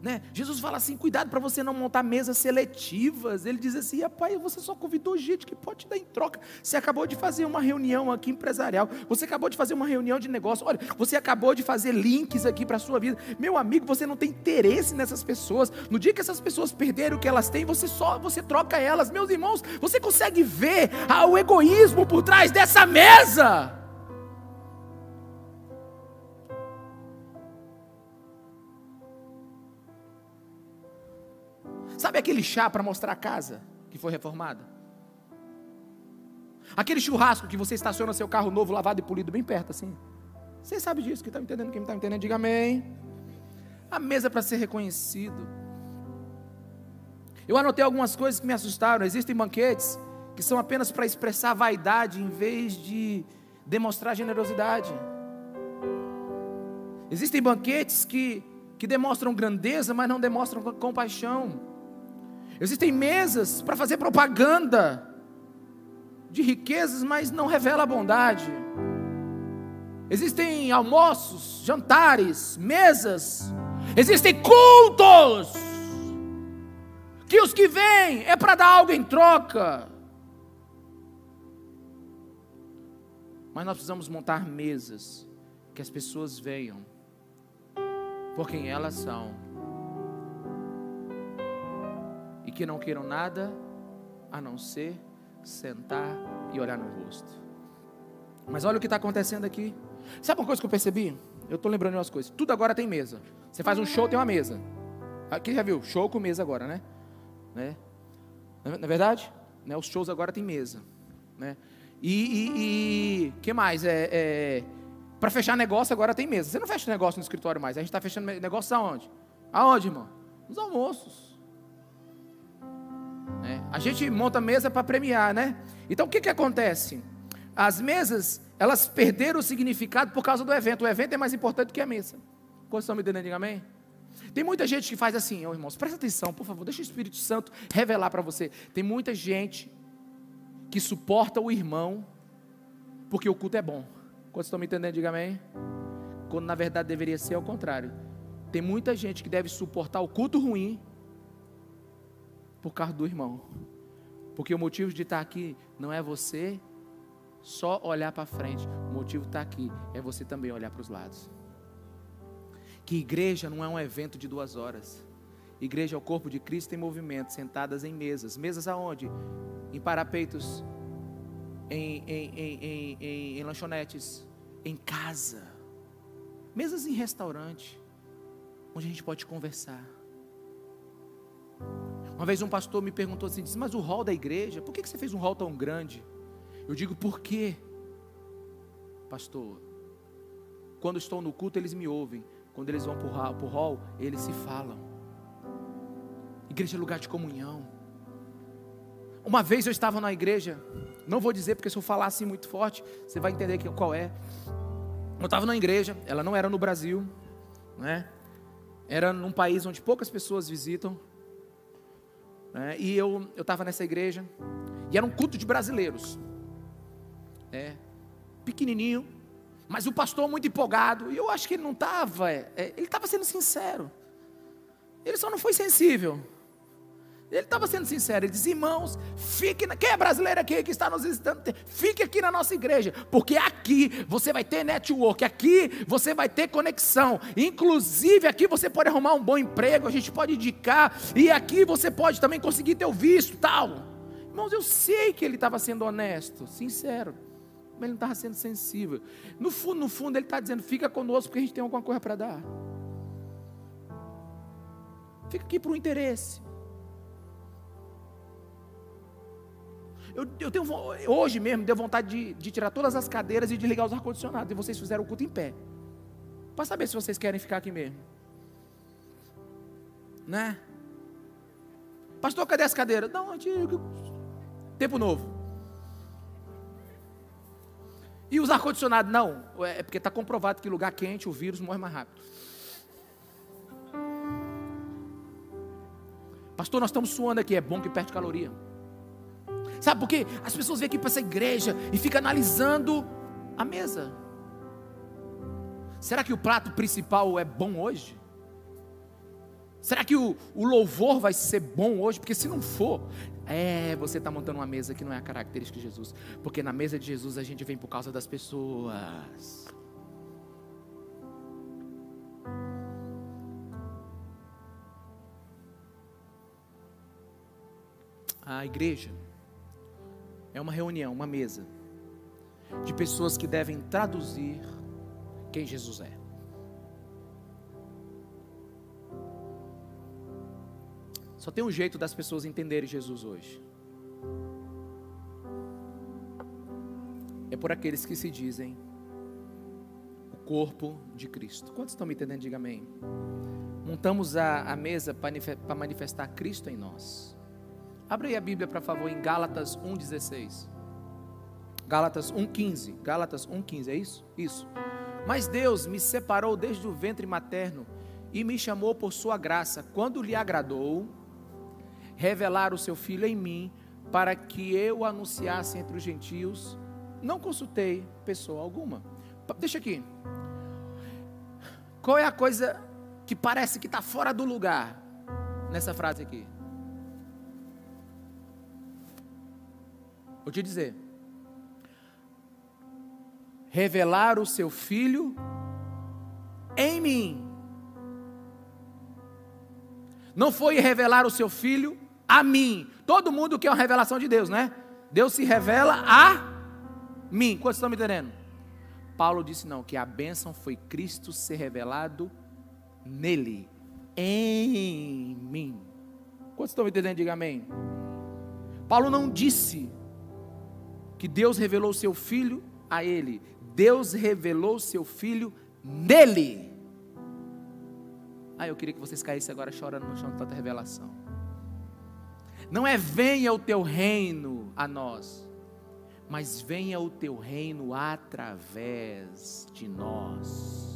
Speaker 1: Né? Jesus fala assim: cuidado para você não montar mesas seletivas. Ele diz assim: pai, você só convidou gente que pode te dar em troca. Você acabou de fazer uma reunião aqui empresarial, você acabou de fazer uma reunião de negócio. Olha, você acabou de fazer links aqui para a sua vida. Meu amigo, você não tem interesse nessas pessoas. No dia que essas pessoas perderem o que elas têm, você só você troca elas. Meus irmãos, você consegue ver o egoísmo por trás dessa mesa? Sabe aquele chá para mostrar a casa que foi reformada? Aquele churrasco que você estaciona seu carro novo, lavado e polido bem perto, assim. Você sabe disso, que está entendendo, quem está entendendo, diga amém. A mesa para ser reconhecido. Eu anotei algumas coisas que me assustaram. Existem banquetes que são apenas para expressar vaidade em vez de demonstrar generosidade. Existem banquetes que, que demonstram grandeza, mas não demonstram compaixão. Existem mesas para fazer propaganda de riquezas, mas não revela a bondade. Existem almoços, jantares, mesas. Existem cultos. Que os que vêm é para dar algo em troca. Mas nós precisamos montar mesas que as pessoas venham por quem elas são e que não queiram nada a não ser sentar e olhar no rosto. Mas olha o que está acontecendo aqui. Sabe uma coisa que eu percebi? Eu estou lembrando de umas coisas. Tudo agora tem mesa. Você faz um show, tem uma mesa. Aqui já viu? Show com mesa agora, né? né? Não é verdade? Né? Os shows agora tem mesa. Né? E, e que mais? É, é para fechar negócio agora tem mesa. Você não fecha negócio no escritório mais. A gente está fechando negócio aonde? Aonde, irmão? Nos almoços. Né? A gente monta mesa para premiar, né? Então o que, que acontece? As mesas, elas perderam o significado por causa do evento. O evento é mais importante do que a mesa. Quantos estão me entendendo? amém? Tem muita gente que faz assim, oh, irmãos, presta atenção, por favor, deixa o Espírito Santo revelar para você. Tem muita gente que suporta o irmão porque o culto é bom. Quantos estão me entendendo? Diga amém. Quando na verdade deveria ser ao contrário. Tem muita gente que deve suportar o culto ruim por causa do irmão. Porque o motivo de estar aqui não é você só olhar para frente. O motivo estar aqui é você também olhar para os lados. Que igreja não é um evento de duas horas. Igreja é o corpo de Cristo em movimento, sentadas em mesas. Mesas aonde? Em parapeitos, em, em, em, em lanchonetes, em casa. Mesas em restaurante, onde a gente pode conversar uma vez um pastor me perguntou assim, disse, mas o hall da igreja, por que você fez um hall tão grande? Eu digo, por quê? Pastor, quando estou no culto eles me ouvem, quando eles vão para o hall, eles se falam. Igreja é lugar de comunhão. Uma vez eu estava na igreja, não vou dizer porque se eu falar assim muito forte, você vai entender qual é. Eu estava na igreja, ela não era no Brasil, né? Era num país onde poucas pessoas visitam. Né? E eu estava nessa igreja, e era um culto de brasileiros. É, pequenininho, mas o pastor muito empolgado, e eu acho que ele não estava, é, é, ele estava sendo sincero. Ele só não foi sensível. Ele estava sendo sincero, ele disse: irmãos, fique, na... quem é brasileiro aqui que está nos visitando, fique aqui na nossa igreja, porque aqui você vai ter network, aqui você vai ter conexão, inclusive aqui você pode arrumar um bom emprego, a gente pode indicar, e aqui você pode também conseguir ter o visto tal. Irmãos, eu sei que ele estava sendo honesto, sincero, mas ele não estava sendo sensível. No fundo, no fundo, ele está dizendo: fica conosco porque a gente tem alguma coisa para dar. Fica aqui por um interesse. Eu, eu tenho, hoje mesmo, deu vontade de, de tirar todas as cadeiras e de ligar os ar-condicionados. E vocês fizeram o culto em pé. Para saber se vocês querem ficar aqui mesmo. Né? Pastor, cadê as cadeiras? Não, antigo. Tempo novo. E os ar-condicionados? Não. É porque está comprovado que lugar quente o vírus morre mais rápido. Pastor, nós estamos suando aqui. É bom que perde caloria. Sabe por quê? As pessoas vêm aqui para essa igreja e ficam analisando a mesa. Será que o prato principal é bom hoje? Será que o, o louvor vai ser bom hoje? Porque se não for, é, você está montando uma mesa que não é a característica de Jesus. Porque na mesa de Jesus a gente vem por causa das pessoas. A igreja é uma reunião, uma mesa de pessoas que devem traduzir quem Jesus é. Só tem um jeito das pessoas entenderem Jesus hoje. É por aqueles que se dizem o corpo de Cristo. Quantos estão me entendendo? Diga amém. Montamos a, a mesa para manifestar Cristo em nós. Abre aí a Bíblia, por favor, em Gálatas 1,16. Gálatas 1,15. Gálatas 1,15, é isso? Isso. Mas Deus me separou desde o ventre materno e me chamou por sua graça, quando lhe agradou, revelar o seu filho em mim, para que eu anunciasse entre os gentios. Não consultei pessoa alguma. Deixa aqui. Qual é a coisa que parece que está fora do lugar nessa frase aqui? Vou te dizer. Revelar o seu filho em mim. Não foi revelar o seu filho a mim. Todo mundo quer uma revelação de Deus, né? Deus se revela a mim. Quantos estão me entendendo? Paulo disse não, que a bênção foi Cristo ser revelado nele, em mim. Quantos estão me entendendo? Diga amém. Paulo não disse que Deus revelou seu filho a ele. Deus revelou seu filho nele. Ah, eu queria que vocês caíssem agora chorando no chão de tanta revelação. Não é venha o teu reino a nós, mas venha o teu reino através de nós.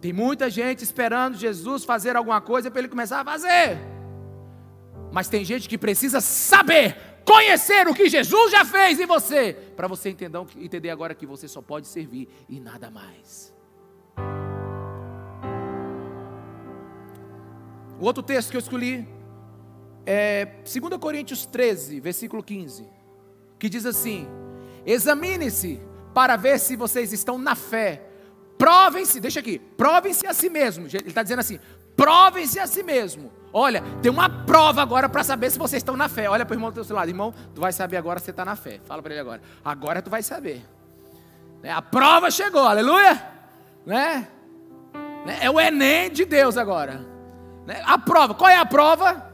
Speaker 1: Tem muita gente esperando Jesus fazer alguma coisa para ele começar a fazer. Mas tem gente que precisa saber, conhecer o que Jesus já fez em você, para você entender, entender agora que você só pode servir e nada mais. O outro texto que eu escolhi é 2 Coríntios 13, versículo 15, que diz assim: Examine-se para ver se vocês estão na fé. Provem-se, deixa aqui, provem-se a si mesmo. Ele está dizendo assim: provem-se a si mesmo. Olha, tem uma prova agora para saber se vocês estão na fé. Olha para o irmão do seu lado, irmão, tu vai saber agora se você está na fé. Fala para ele agora. Agora tu vai saber. Né? A prova chegou, aleluia. Né? né? É o Enem de Deus agora. Né? A prova, qual é a prova?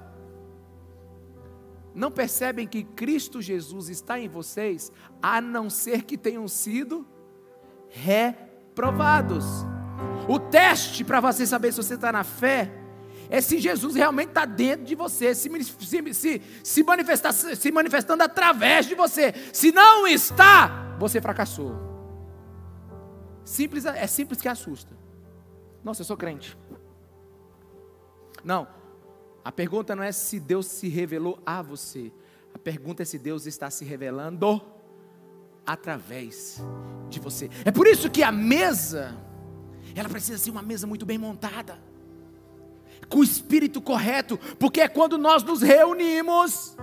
Speaker 1: Não percebem que Cristo Jesus está em vocês, a não ser que tenham sido reprovados. O teste para você saber se você está na fé é se Jesus realmente está dentro de você, se, se, se, manifestar, se manifestando através de você. Se não está, você fracassou. Simples, é simples que assusta. Nossa, eu sou crente. Não, a pergunta não é se Deus se revelou a você. A pergunta é se Deus está se revelando através de você. É por isso que a mesa, ela precisa ser uma mesa muito bem montada com o espírito correto, porque é quando nós nos reunimos,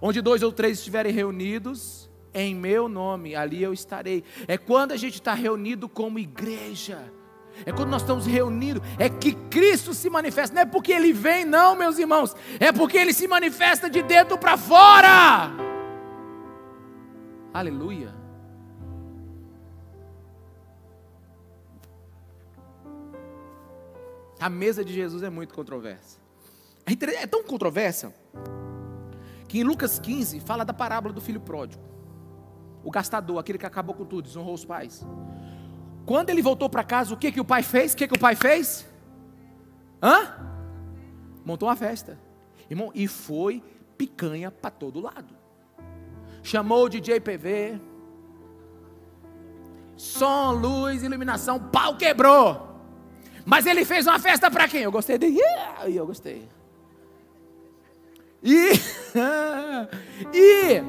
Speaker 1: onde dois ou três estiverem reunidos, em meu nome, ali eu estarei. É quando a gente está reunido como igreja. É quando nós estamos reunidos, é que Cristo se manifesta. Não é porque Ele vem, não, meus irmãos. É porque Ele se manifesta de dentro para fora. Aleluia. A mesa de Jesus é muito controversa. É, é tão controversa que em Lucas 15 fala da parábola do filho pródigo. O gastador, aquele que acabou com tudo, desonrou os pais. Quando ele voltou para casa, o que, que o pai fez? O que, que o pai fez? Hã? Montou uma festa. Irmão, e foi picanha para todo lado. Chamou o DJ PV. Som, luz, iluminação, pau quebrou. Mas ele fez uma festa para quem? Eu gostei dele. Yeah! eu gostei. E, e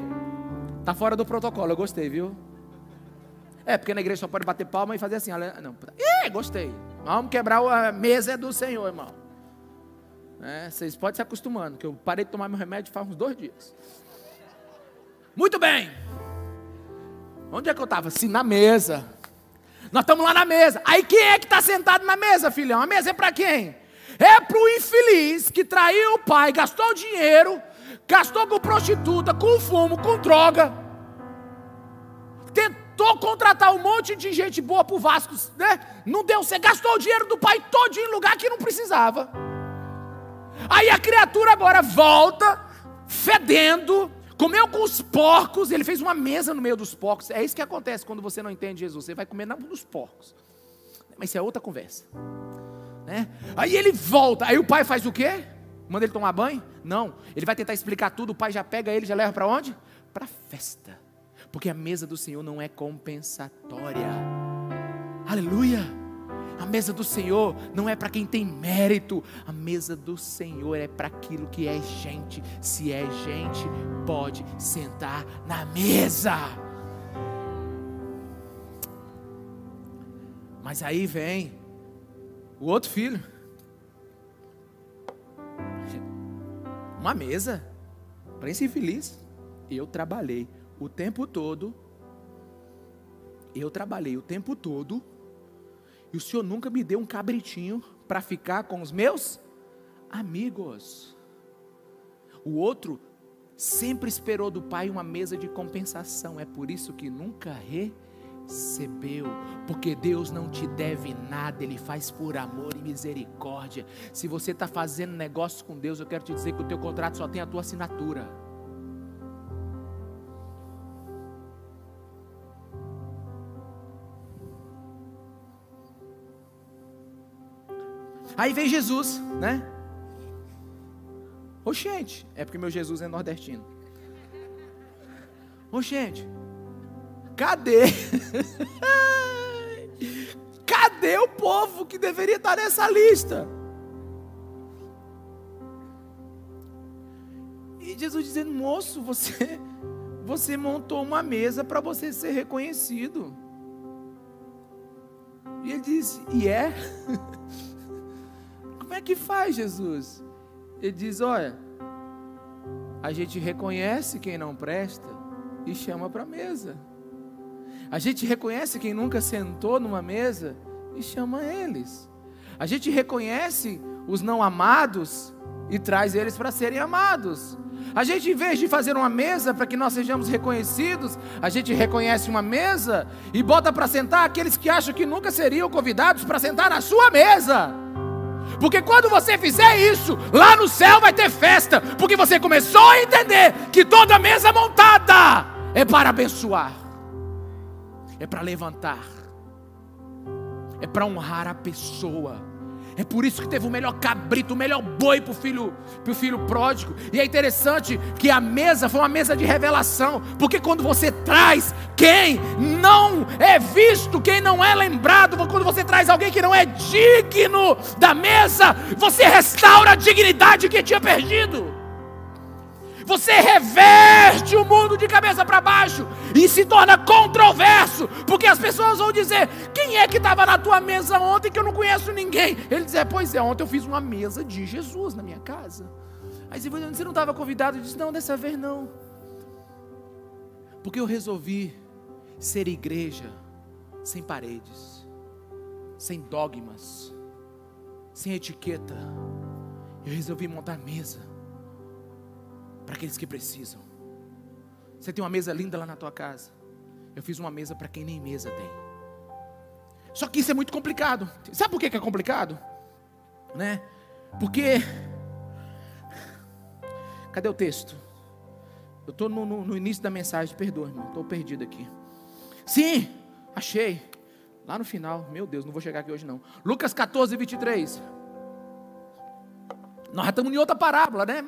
Speaker 1: tá fora do protocolo, eu gostei, viu? É, porque na igreja só pode bater palma e fazer assim. Não, Ih, gostei. Vamos quebrar a mesa é do Senhor, irmão. É, vocês podem se acostumando, que eu parei de tomar meu remédio faz uns dois dias. Muito bem. Onde é que eu estava? Sim, na mesa. Nós estamos lá na mesa. Aí quem é que está sentado na mesa, filhão? A mesa é para quem? É para o infeliz que traiu o pai, gastou dinheiro, gastou com prostituta, com fumo, com droga. Tentou contratar um monte de gente boa para o Vasco, né? Não deu, você gastou o dinheiro do pai todo em lugar que não precisava. Aí a criatura agora volta, fedendo, Comeu com os porcos, ele fez uma mesa no meio dos porcos. É isso que acontece quando você não entende Jesus. Você vai comer na dos porcos. Mas isso é outra conversa. Né? Aí ele volta. Aí o pai faz o quê? Manda ele tomar banho? Não. Ele vai tentar explicar tudo. O pai já pega ele, já leva para onde? Para festa. Porque a mesa do Senhor não é compensatória. Aleluia. A mesa do Senhor não é para quem tem mérito, a mesa do Senhor é para aquilo que é gente. Se é gente, pode sentar na mesa. Mas aí vem o outro filho. Uma mesa para esse infeliz. Eu trabalhei o tempo todo. Eu trabalhei o tempo todo e o Senhor nunca me deu um cabritinho para ficar com os meus amigos. O outro sempre esperou do pai uma mesa de compensação. É por isso que nunca recebeu, porque Deus não te deve nada, Ele faz por amor e misericórdia. Se você está fazendo negócio com Deus, eu quero te dizer que o teu contrato só tem a tua assinatura. Aí vem Jesus, né? Oxente, é porque meu Jesus é nordestino. Oxente, cadê? cadê o povo que deveria estar nessa lista? E Jesus dizendo, moço, você, você montou uma mesa para você ser reconhecido. E ele disse, e é? Como é que faz, Jesus? Ele diz: Olha, a gente reconhece quem não presta e chama para a mesa. A gente reconhece quem nunca sentou numa mesa e chama eles. A gente reconhece os não amados e traz eles para serem amados. A gente, em vez de fazer uma mesa para que nós sejamos reconhecidos, a gente reconhece uma mesa e bota para sentar aqueles que acham que nunca seriam convidados para sentar na sua mesa. Porque quando você fizer isso, lá no céu vai ter festa, porque você começou a entender que toda mesa montada é para abençoar, é para levantar. é para honrar a pessoa. É por isso que teve o melhor cabrito, o melhor boi para o filho, pro filho pródigo. E é interessante que a mesa foi uma mesa de revelação. Porque quando você traz quem não é visto, quem não é lembrado, quando você traz alguém que não é digno da mesa, você restaura a dignidade que tinha perdido. Você reverte o mundo de cabeça para baixo e se torna controverso, porque as pessoas vão dizer: quem é que estava na tua mesa ontem que eu não conheço ninguém? Ele diz: é, pois é, ontem eu fiz uma mesa de Jesus na minha casa. Aí você não estava convidado? Ele disse: não, dessa vez não. Porque eu resolvi ser igreja sem paredes, sem dogmas, sem etiqueta. Eu resolvi montar mesa para aqueles que precisam. Você tem uma mesa linda lá na tua casa. Eu fiz uma mesa para quem nem mesa tem. Só que isso é muito complicado. Sabe por que é complicado? Né? Porque. Cadê o texto? Eu estou no, no, no, início da mensagem, perdoa, irmão, estou perdido aqui. Sim, achei. Lá no final, meu Deus, não vou chegar aqui hoje não. Lucas 14, 23. Nós já estamos em outra parábola, né?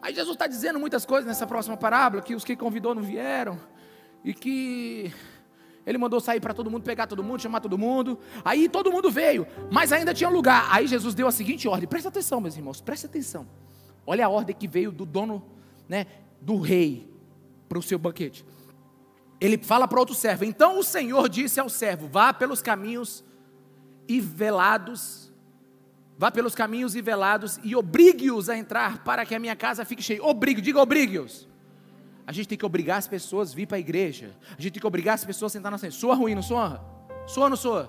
Speaker 1: Aí Jesus está dizendo muitas coisas nessa próxima parábola, que os que convidou não vieram, e que ele mandou sair para todo mundo, pegar todo mundo, chamar todo mundo. Aí todo mundo veio, mas ainda tinha lugar. Aí Jesus deu a seguinte ordem: presta atenção, meus irmãos, presta atenção. Olha a ordem que veio do dono, né, do rei, para o seu banquete. Ele fala para outro servo: então o Senhor disse ao servo: vá pelos caminhos e velados Vá pelos caminhos e velados e obrigue-os a entrar para que a minha casa fique cheia. Obrigue, diga obrigue-os. A gente tem que obrigar as pessoas a vir para a igreja. A gente tem que obrigar as pessoas a sentar na frente. Soa ruim, não soa? Soa ou não soa?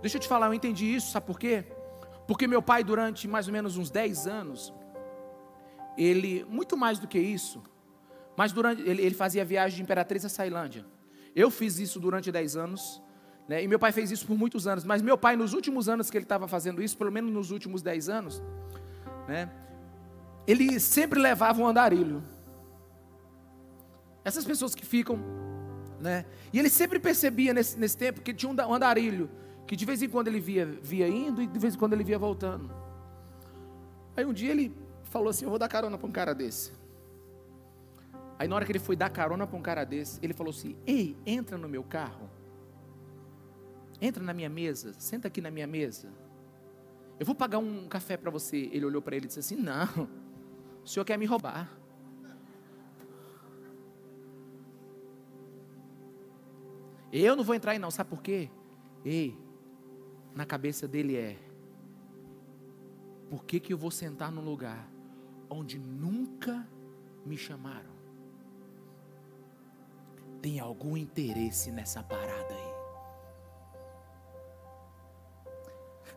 Speaker 1: Deixa eu te falar, eu entendi isso, sabe por quê? Porque meu pai, durante mais ou menos uns 10 anos, ele, muito mais do que isso, mas durante, ele, ele fazia viagem de Imperatriz a Sailândia. Eu fiz isso durante 10 anos, né? E meu pai fez isso por muitos anos, mas meu pai, nos últimos anos que ele estava fazendo isso, pelo menos nos últimos dez anos, né? ele sempre levava um andarilho. Essas pessoas que ficam, né? E ele sempre percebia nesse, nesse tempo que tinha um andarilho, que de vez em quando ele via, via indo e de vez em quando ele via voltando. Aí um dia ele falou assim: Eu vou dar carona para um cara desse. Aí na hora que ele foi dar carona para um cara desse, ele falou assim: Ei, entra no meu carro entra na minha mesa, senta aqui na minha mesa. Eu vou pagar um café para você. Ele olhou para ele e disse assim: Não, o senhor quer me roubar. Eu não vou entrar aí, não, sabe por quê? Ei, na cabeça dele é: Por que, que eu vou sentar num lugar onde nunca me chamaram? Tem algum interesse nessa parada aí?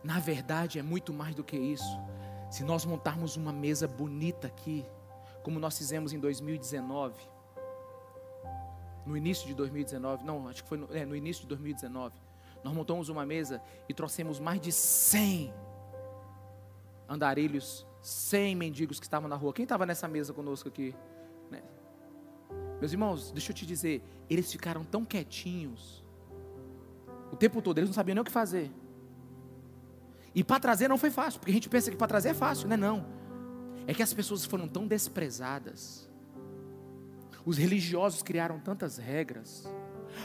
Speaker 1: Na verdade, é muito mais do que isso. Se nós montarmos uma mesa bonita aqui, como nós fizemos em 2019, no início de 2019, não, acho que foi no, é, no início de 2019, nós montamos uma mesa e trouxemos mais de 100 andarilhos, 100 mendigos que estavam na rua. Quem estava nessa mesa conosco aqui? Né? Meus irmãos, deixa eu te dizer, eles ficaram tão quietinhos o tempo todo, eles não sabiam nem o que fazer. E para trazer não foi fácil, porque a gente pensa que para trazer é fácil, não é não. É que as pessoas foram tão desprezadas. Os religiosos criaram tantas regras.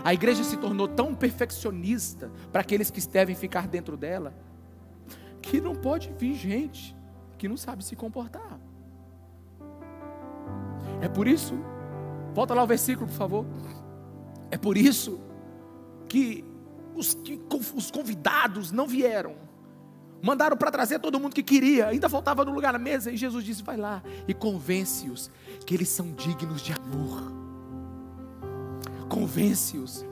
Speaker 1: A igreja se tornou tão perfeccionista para aqueles que devem ficar dentro dela, que não pode vir gente que não sabe se comportar. É por isso, volta lá o versículo, por favor. É por isso que os, que os convidados não vieram Mandaram para trazer todo mundo que queria, ainda faltava no lugar na mesa. E Jesus disse: Vai lá e convence-os que eles são dignos de amor. Convence-os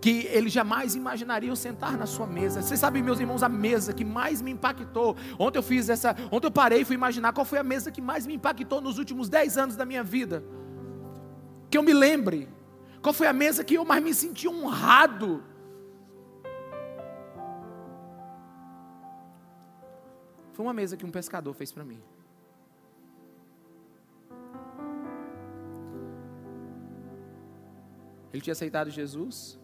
Speaker 1: que eles jamais imaginariam sentar na sua mesa. Vocês sabem, meus irmãos, a mesa que mais me impactou. Ontem eu fiz essa, ontem eu parei e fui imaginar qual foi a mesa que mais me impactou nos últimos 10 anos da minha vida. Que eu me lembre. Qual foi a mesa que eu mais me senti honrado? Foi uma mesa que um pescador fez para mim. Ele tinha aceitado Jesus.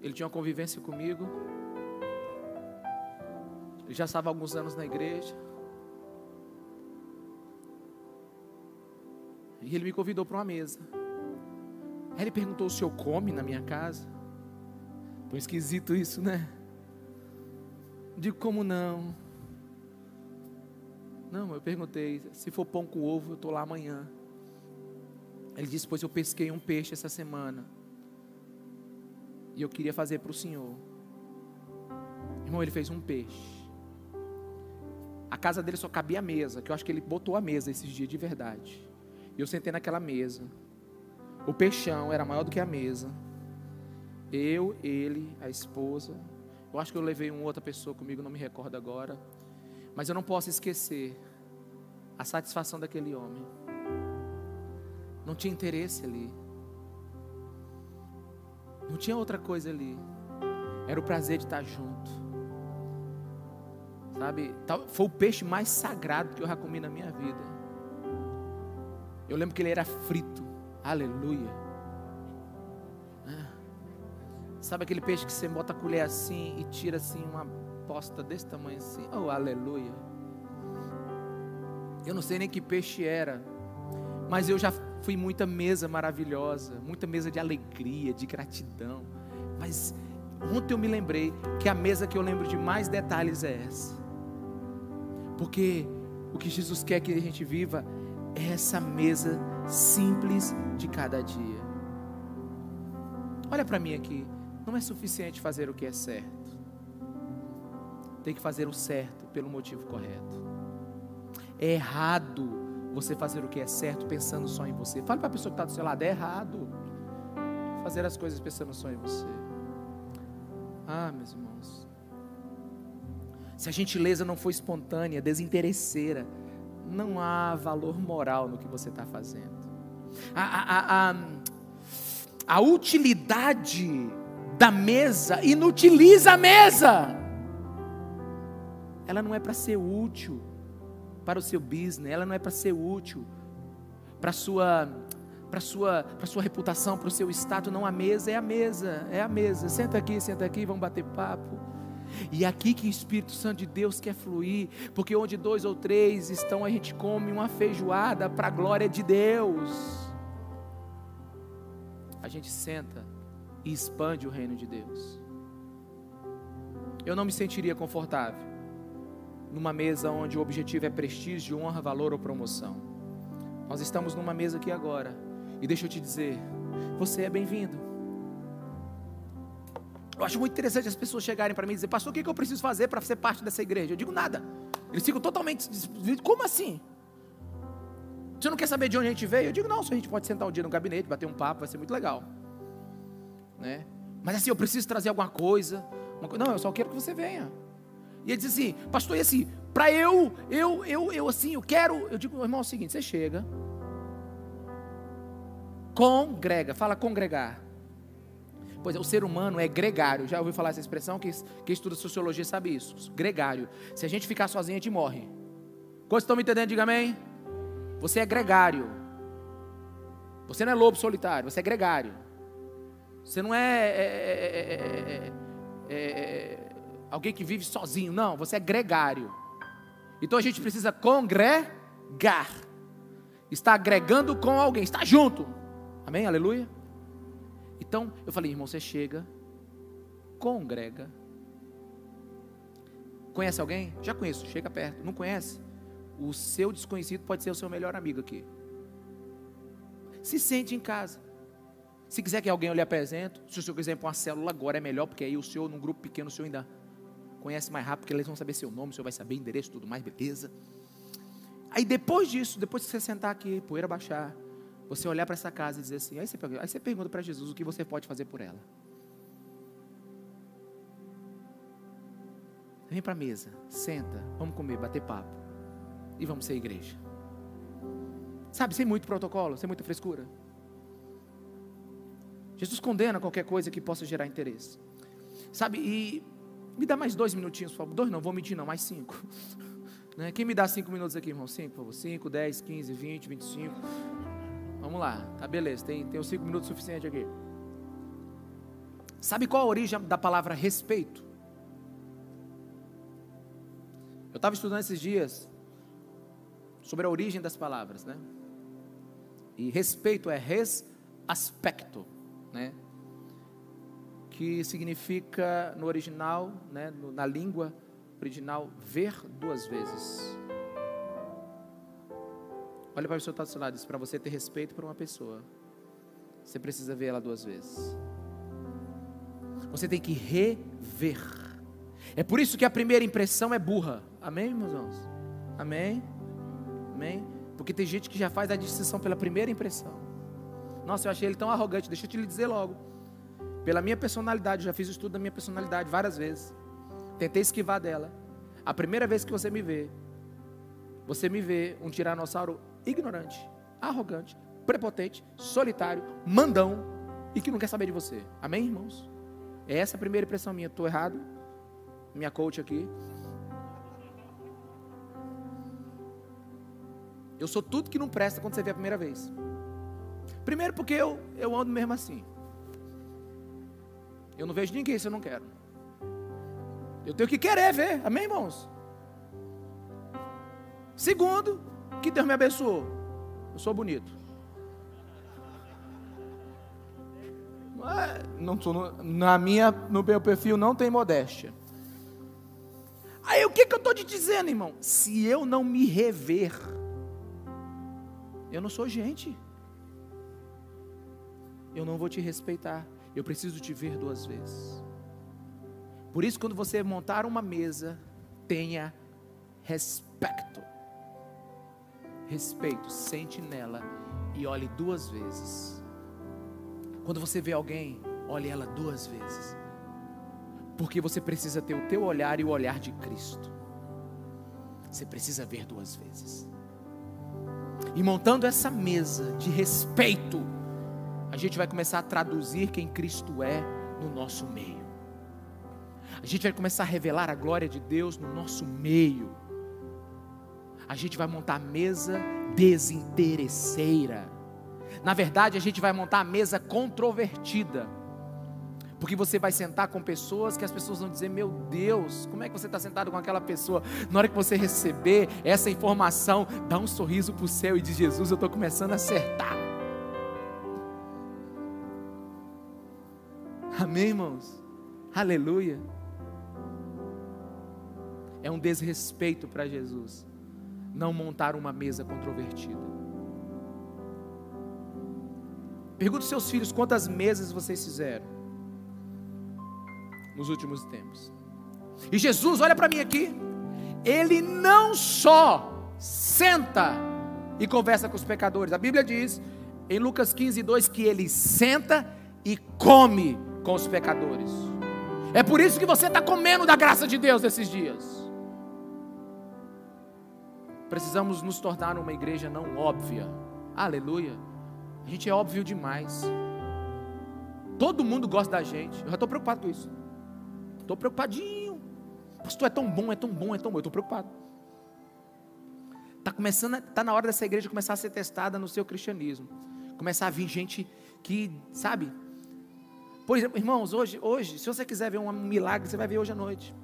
Speaker 1: Ele tinha uma convivência comigo. Ele já estava há alguns anos na igreja. E ele me convidou para uma mesa. Aí ele perguntou se eu come na minha casa. Foi esquisito isso, né? Digo, como não? Não, eu perguntei, se for pão com ovo, eu estou lá amanhã. Ele disse, pois eu pesquei um peixe essa semana. E eu queria fazer para o Senhor. Irmão, ele fez um peixe. A casa dele só cabia a mesa, que eu acho que ele botou a mesa esses dias de verdade. E eu sentei naquela mesa. O peixão era maior do que a mesa. Eu, ele, a esposa. Eu acho que eu levei uma outra pessoa comigo, não me recordo agora. Mas eu não posso esquecer a satisfação daquele homem. Não tinha interesse ali. Não tinha outra coisa ali. Era o prazer de estar junto. Sabe? Foi o peixe mais sagrado que eu já comi na minha vida. Eu lembro que ele era frito. Aleluia. Sabe aquele peixe que você bota a colher assim e tira assim uma posta desse tamanho assim? Oh, aleluia. Eu não sei nem que peixe era, mas eu já fui muita mesa maravilhosa, muita mesa de alegria, de gratidão. Mas ontem eu me lembrei que a mesa que eu lembro de mais detalhes é essa. Porque o que Jesus quer que a gente viva é essa mesa simples de cada dia. Olha para mim aqui, não é suficiente fazer o que é certo. Tem que fazer o certo pelo motivo correto. É errado você fazer o que é certo pensando só em você. Fale para a pessoa que está do seu lado, é errado fazer as coisas pensando só em você. Ah, meus irmãos. Se a gentileza não for espontânea, desinteresseira, não há valor moral no que você está fazendo. A, a, a, a, utilidade da mesa inutiliza a mesa. Ela não é para ser útil para o seu business, ela não é para ser útil para sua para sua para sua reputação, para o seu status, não a mesa é a mesa, é a mesa. Senta aqui, senta aqui, vamos bater papo. E é aqui que o Espírito Santo de Deus quer fluir, porque onde dois ou três estão, a gente come uma feijoada para a glória de Deus. A gente senta e expande o reino de Deus. Eu não me sentiria confortável numa mesa onde o objetivo é prestígio, honra, valor ou promoção. Nós estamos numa mesa aqui agora, e deixa eu te dizer, você é bem-vindo. Eu acho muito interessante as pessoas chegarem para mim e dizer, pastor, o que, eu preciso fazer para ser parte dessa igreja? Eu digo nada. Eles ficam totalmente. Como assim? Você não quer saber de onde a gente veio? Eu digo, não, se a gente pode sentar um dia no gabinete, bater um papo, vai ser muito legal. Né? Mas assim, eu preciso trazer alguma coisa. coisa. Não, eu só quero que você venha. E ele diz assim, pastor, e assim, para eu, eu, eu, eu assim, eu quero. Eu digo, irmão, é o seguinte, você chega, congrega, fala congregar. Pois é, o ser humano é gregário. Já ouviu falar essa expressão? Quem, quem estuda sociologia sabe isso. Gregário. Se a gente ficar sozinho, a gente morre. Quantos estão me entendendo? Diga amém. Você é gregário. Você não é lobo solitário, você é gregário. Você não é, é, é, é alguém que vive sozinho. Não, você é gregário. Então a gente precisa congregar. Está agregando com alguém, está junto. Amém? Aleluia. Então eu falei, irmão, você chega, congrega. Conhece alguém? Já conheço, chega perto. Não conhece? O seu desconhecido pode ser o seu melhor amigo aqui. Se sente em casa. Se quiser que alguém lhe apresente, se o senhor quiser ir para uma célula agora é melhor, porque aí o senhor, num grupo pequeno, o senhor ainda conhece mais rápido, porque eles vão saber seu nome, o senhor vai saber endereço, tudo mais, beleza. Aí depois disso, depois que você sentar aqui, poeira baixar, você olhar para essa casa e dizer assim, aí você, aí você pergunta para Jesus o que você pode fazer por ela. Vem para a mesa, senta, vamos comer, bater papo. E vamos ser igreja. Sabe, sem muito protocolo, sem muita frescura. Jesus condena qualquer coisa que possa gerar interesse. Sabe, e me dá mais dois minutinhos, por favor. Dois não, vou mentir não, mais cinco. Né? Quem me dá cinco minutos aqui, irmão? Cinco, por favor. Cinco, dez, quinze, vinte, vinte e cinco. Vamos lá, tá beleza, tem, tem os cinco minutos suficiente aqui. Sabe qual a origem da palavra respeito? Eu estava estudando esses dias sobre a origem das palavras, né? E respeito é res aspecto, né? Que significa no original, né, na língua original, ver duas vezes. Olha para o seu do seu lado, para você ter respeito por uma pessoa, você precisa ver ela duas vezes. Você tem que rever. É por isso que a primeira impressão é burra. Amém, meus irmãos? Amém? Amém? Porque tem gente que já faz a distinção pela primeira impressão. Nossa, eu achei ele tão arrogante. Deixa eu te dizer logo. Pela minha personalidade, já fiz o estudo da minha personalidade várias vezes. Tentei esquivar dela. A primeira vez que você me vê, você me vê um tiranossauro ignorante, arrogante, prepotente, solitário, mandão e que não quer saber de você. Amém, irmãos? É essa a primeira impressão minha. Estou errado? Minha coach aqui. Eu sou tudo que não presta quando você vê a primeira vez. Primeiro porque eu, eu ando mesmo assim. Eu não vejo ninguém se eu não quero. Eu tenho que querer ver. Amém, irmãos? Segundo, que Deus me abençoou. Eu sou bonito. Não no, na minha, no meu perfil não tem modéstia. Aí o que, que eu estou te dizendo, irmão? Se eu não me rever, eu não sou gente. Eu não vou te respeitar. Eu preciso te ver duas vezes. Por isso, quando você montar uma mesa, tenha respeito. Respeito, sente nela e olhe duas vezes. Quando você vê alguém, olhe ela duas vezes. Porque você precisa ter o teu olhar e o olhar de Cristo. Você precisa ver duas vezes. E montando essa mesa de respeito, gente vai começar a traduzir quem Cristo é no nosso meio. A gente vai começar a revelar a glória de Deus no nosso meio. A gente vai montar a mesa desinteresseira. Na verdade, a gente vai montar a mesa controvertida porque você vai sentar com pessoas que as pessoas vão dizer: Meu Deus, como é que você está sentado com aquela pessoa? Na hora que você receber essa informação, dá um sorriso para o céu e diz: Jesus, eu estou começando a acertar. Amém, irmãos? Aleluia. É um desrespeito para Jesus não montar uma mesa controvertida. Pergunte aos seus filhos quantas mesas vocês fizeram nos últimos tempos. E Jesus, olha para mim aqui, ele não só senta e conversa com os pecadores, a Bíblia diz em Lucas 15, 2 que ele senta e come com os pecadores. É por isso que você está comendo da graça de Deus esses dias. Precisamos nos tornar uma igreja não óbvia. Aleluia. A gente é óbvio demais. Todo mundo gosta da gente. Eu já estou preocupado com isso. Estou preocupadinho. Pastor, é tão bom, é tão bom, é tão bom. Eu estou preocupado. Está começando, está na hora dessa igreja começar a ser testada no seu cristianismo. Começar a vir gente que, sabe? Por exemplo, irmãos, hoje, hoje, se você quiser ver um milagre, você vai ver hoje à noite.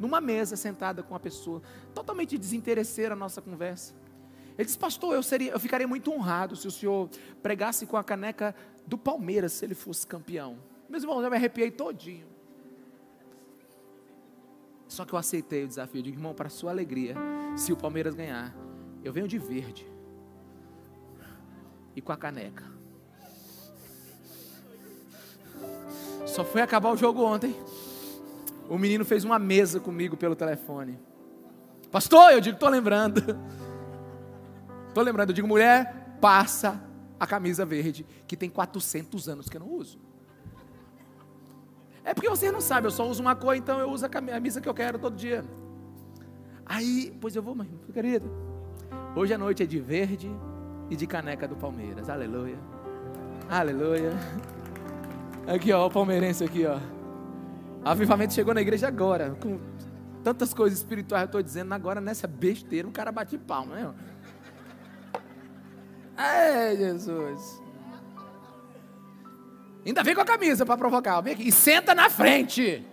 Speaker 1: Numa mesa, sentada com uma pessoa, totalmente desinteresseira a nossa conversa. Ele disse, pastor, eu, seria, eu ficaria muito honrado se o senhor pregasse com a caneca do Palmeiras, se ele fosse campeão. Meus irmãos, eu me arrepiei todinho. Só que eu aceitei o desafio. Digo, irmão, para sua alegria, se o Palmeiras ganhar, eu venho de verde e com a caneca. Só foi acabar o jogo ontem. O menino fez uma mesa comigo pelo telefone. Pastor, eu digo, estou lembrando. Estou lembrando, eu digo, mulher, passa a camisa verde, que tem 400 anos que eu não uso. É porque você não sabe, eu só uso uma cor, então eu uso a camisa que eu quero todo dia. Aí, pois eu vou, meu querido. Hoje a noite é de verde e de caneca do Palmeiras. Aleluia. Aleluia. Aqui, ó, o palmeirense aqui, ó. Avivamento chegou na igreja agora, com tantas coisas espirituais, eu estou dizendo, agora nessa besteira, um cara bate palma, né? É, Jesus. Ainda vem com a camisa para provocar. Vem aqui. E senta na frente.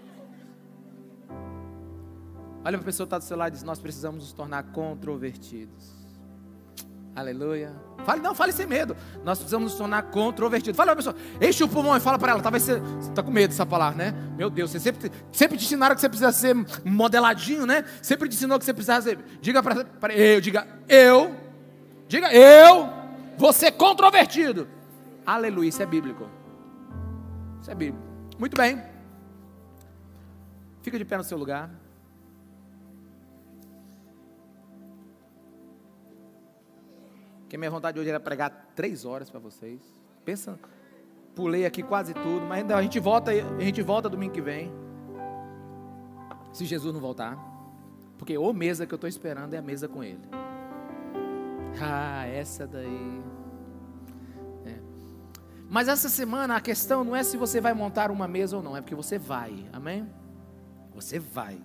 Speaker 1: Olha para a pessoa está do seu lado e diz: Nós precisamos nos tornar controvertidos. Aleluia. Fale, não, fale sem medo. Nós precisamos nos tornar controvertidos. Fala pessoa, enche o pulmão e fala para ela. Talvez você está com medo dessa palavra, né? Meu Deus, você sempre, sempre te ensinaram que você precisa ser modeladinho, né? Sempre te ensinou que você precisa ser. Diga para eu, diga eu, diga eu, ser controvertido. Aleluia, isso é bíblico. Isso é bíblico. Muito bem. Fica de pé no seu lugar. Que minha vontade hoje era pregar três horas para vocês. Pensa, pulei aqui quase tudo, mas ainda a gente volta, a gente volta domingo que vem. Se Jesus não voltar. Porque a mesa que eu estou esperando é a mesa com Ele. Ah, essa daí. É. Mas essa semana a questão não é se você vai montar uma mesa ou não, é porque você vai. Amém? Você vai.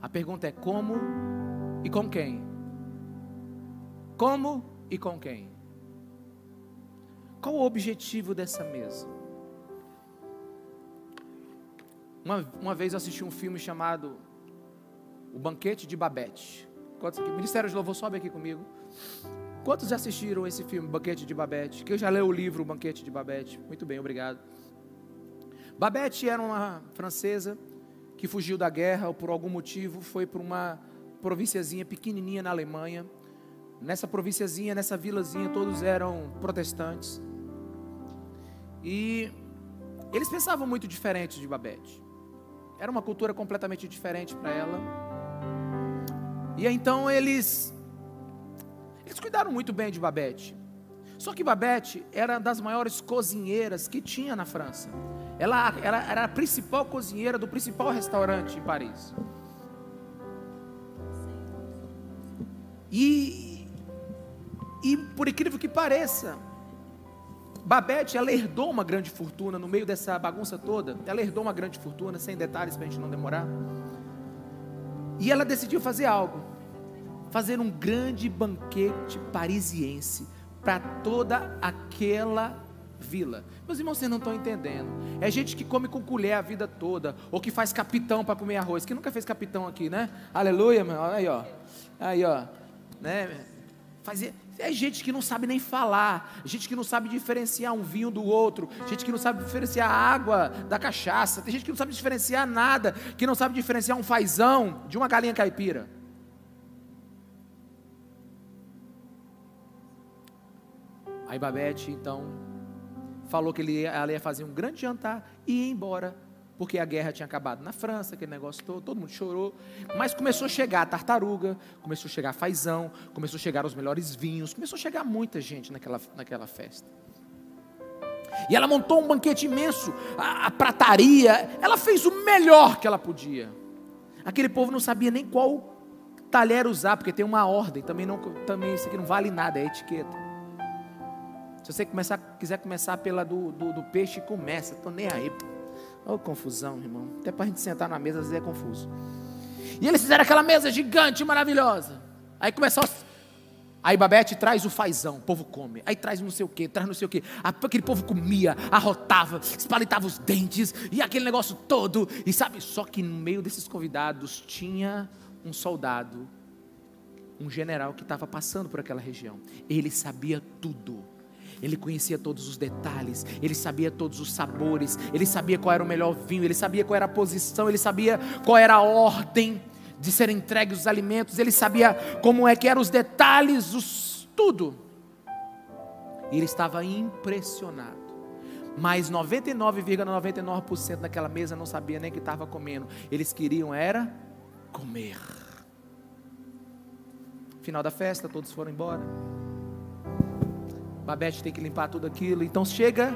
Speaker 1: A pergunta é como e com quem? Como e com quem? Qual o objetivo dessa mesa? Uma, uma vez eu assisti um filme chamado O Banquete de Babette. Quantos aqui? Ministério de Louvor, sobe aqui comigo. Quantos já assistiram esse filme, Banquete de Babette? Quem já leu o livro O Banquete de Babette? Muito bem, obrigado. Babette era uma francesa que fugiu da guerra ou por algum motivo foi para uma provínciazinha pequenininha na Alemanha Nessa provínciazinha, nessa vilazinha, todos eram protestantes. E eles pensavam muito diferente de Babette. Era uma cultura completamente diferente para ela. E então eles eles cuidaram muito bem de Babette. Só que Babette era das maiores cozinheiras que tinha na França. Ela era, era a principal cozinheira do principal restaurante em Paris. E e por incrível que pareça, Babette, ela herdou uma grande fortuna no meio dessa bagunça toda. Ela herdou uma grande fortuna, sem detalhes para a gente não demorar. E ela decidiu fazer algo: fazer um grande banquete parisiense para toda aquela vila. Meus irmãos, vocês não estão entendendo. É gente que come com colher a vida toda, ou que faz capitão para comer arroz. Quem nunca fez capitão aqui, né? Aleluia, meu. Aí, ó. Aí, ó. Né? Fazer é gente que não sabe nem falar, gente que não sabe diferenciar um vinho do outro, gente que não sabe diferenciar a água da cachaça, tem gente que não sabe diferenciar nada, que não sabe diferenciar um fazão de uma galinha caipira. Aí Babette, então, falou que ele, ela ia fazer um grande jantar e ia embora porque a guerra tinha acabado na França, aquele negócio todo, todo mundo chorou. Mas começou a chegar a tartaruga, começou a chegar a fazão, começou a chegar os melhores vinhos, começou a chegar muita gente naquela, naquela festa. E ela montou um banquete imenso, a, a prataria, ela fez o melhor que ela podia. Aquele povo não sabia nem qual talher usar, porque tem uma ordem, também, não, também isso aqui não vale nada, é etiqueta. Se você começar, quiser começar pela do, do, do peixe, começa, estou nem aí. Oh, confusão, irmão. Até para a gente sentar na mesa, às vezes é confuso. E eles fizeram aquela mesa gigante, maravilhosa. Aí começou. Aí Babete traz o fazão, o povo come. Aí traz não sei o que, traz não sei o que. Aquele povo comia, arrotava, espalitava os dentes e aquele negócio todo. E sabe, só que no meio desses convidados tinha um soldado, um general que estava passando por aquela região. Ele sabia tudo ele conhecia todos os detalhes, ele sabia todos os sabores, ele sabia qual era o melhor vinho, ele sabia qual era a posição, ele sabia qual era a ordem de ser entregues os alimentos, ele sabia como é que eram os detalhes, os, tudo. E ele estava impressionado. Mas 99,99% ,99 daquela mesa não sabia nem que estava comendo. Eles queriam era comer. Final da festa, todos foram embora. Babette tem que limpar tudo aquilo. Então chega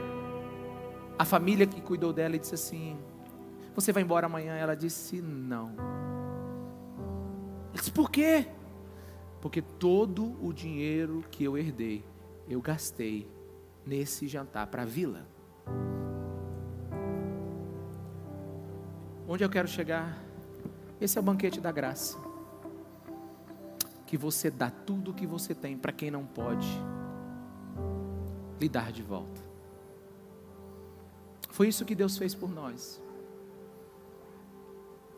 Speaker 1: a família que cuidou dela e disse assim: Você vai embora amanhã? Ela disse: Não. Ele disse: Por quê? Porque todo o dinheiro que eu herdei, eu gastei nesse jantar para a vila. Onde eu quero chegar? Esse é o banquete da graça. Que você dá tudo o que você tem para quem não pode lhe dar de volta. Foi isso que Deus fez por nós.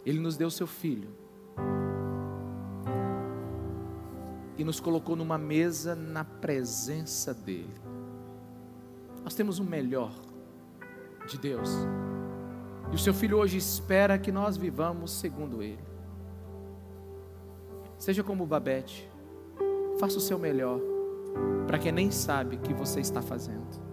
Speaker 1: Ele nos deu seu filho e nos colocou numa mesa na presença dele. Nós temos o melhor de Deus. E o seu filho hoje espera que nós vivamos segundo ele. Seja como Babete, faça o seu melhor para quem nem sabe o que você está fazendo.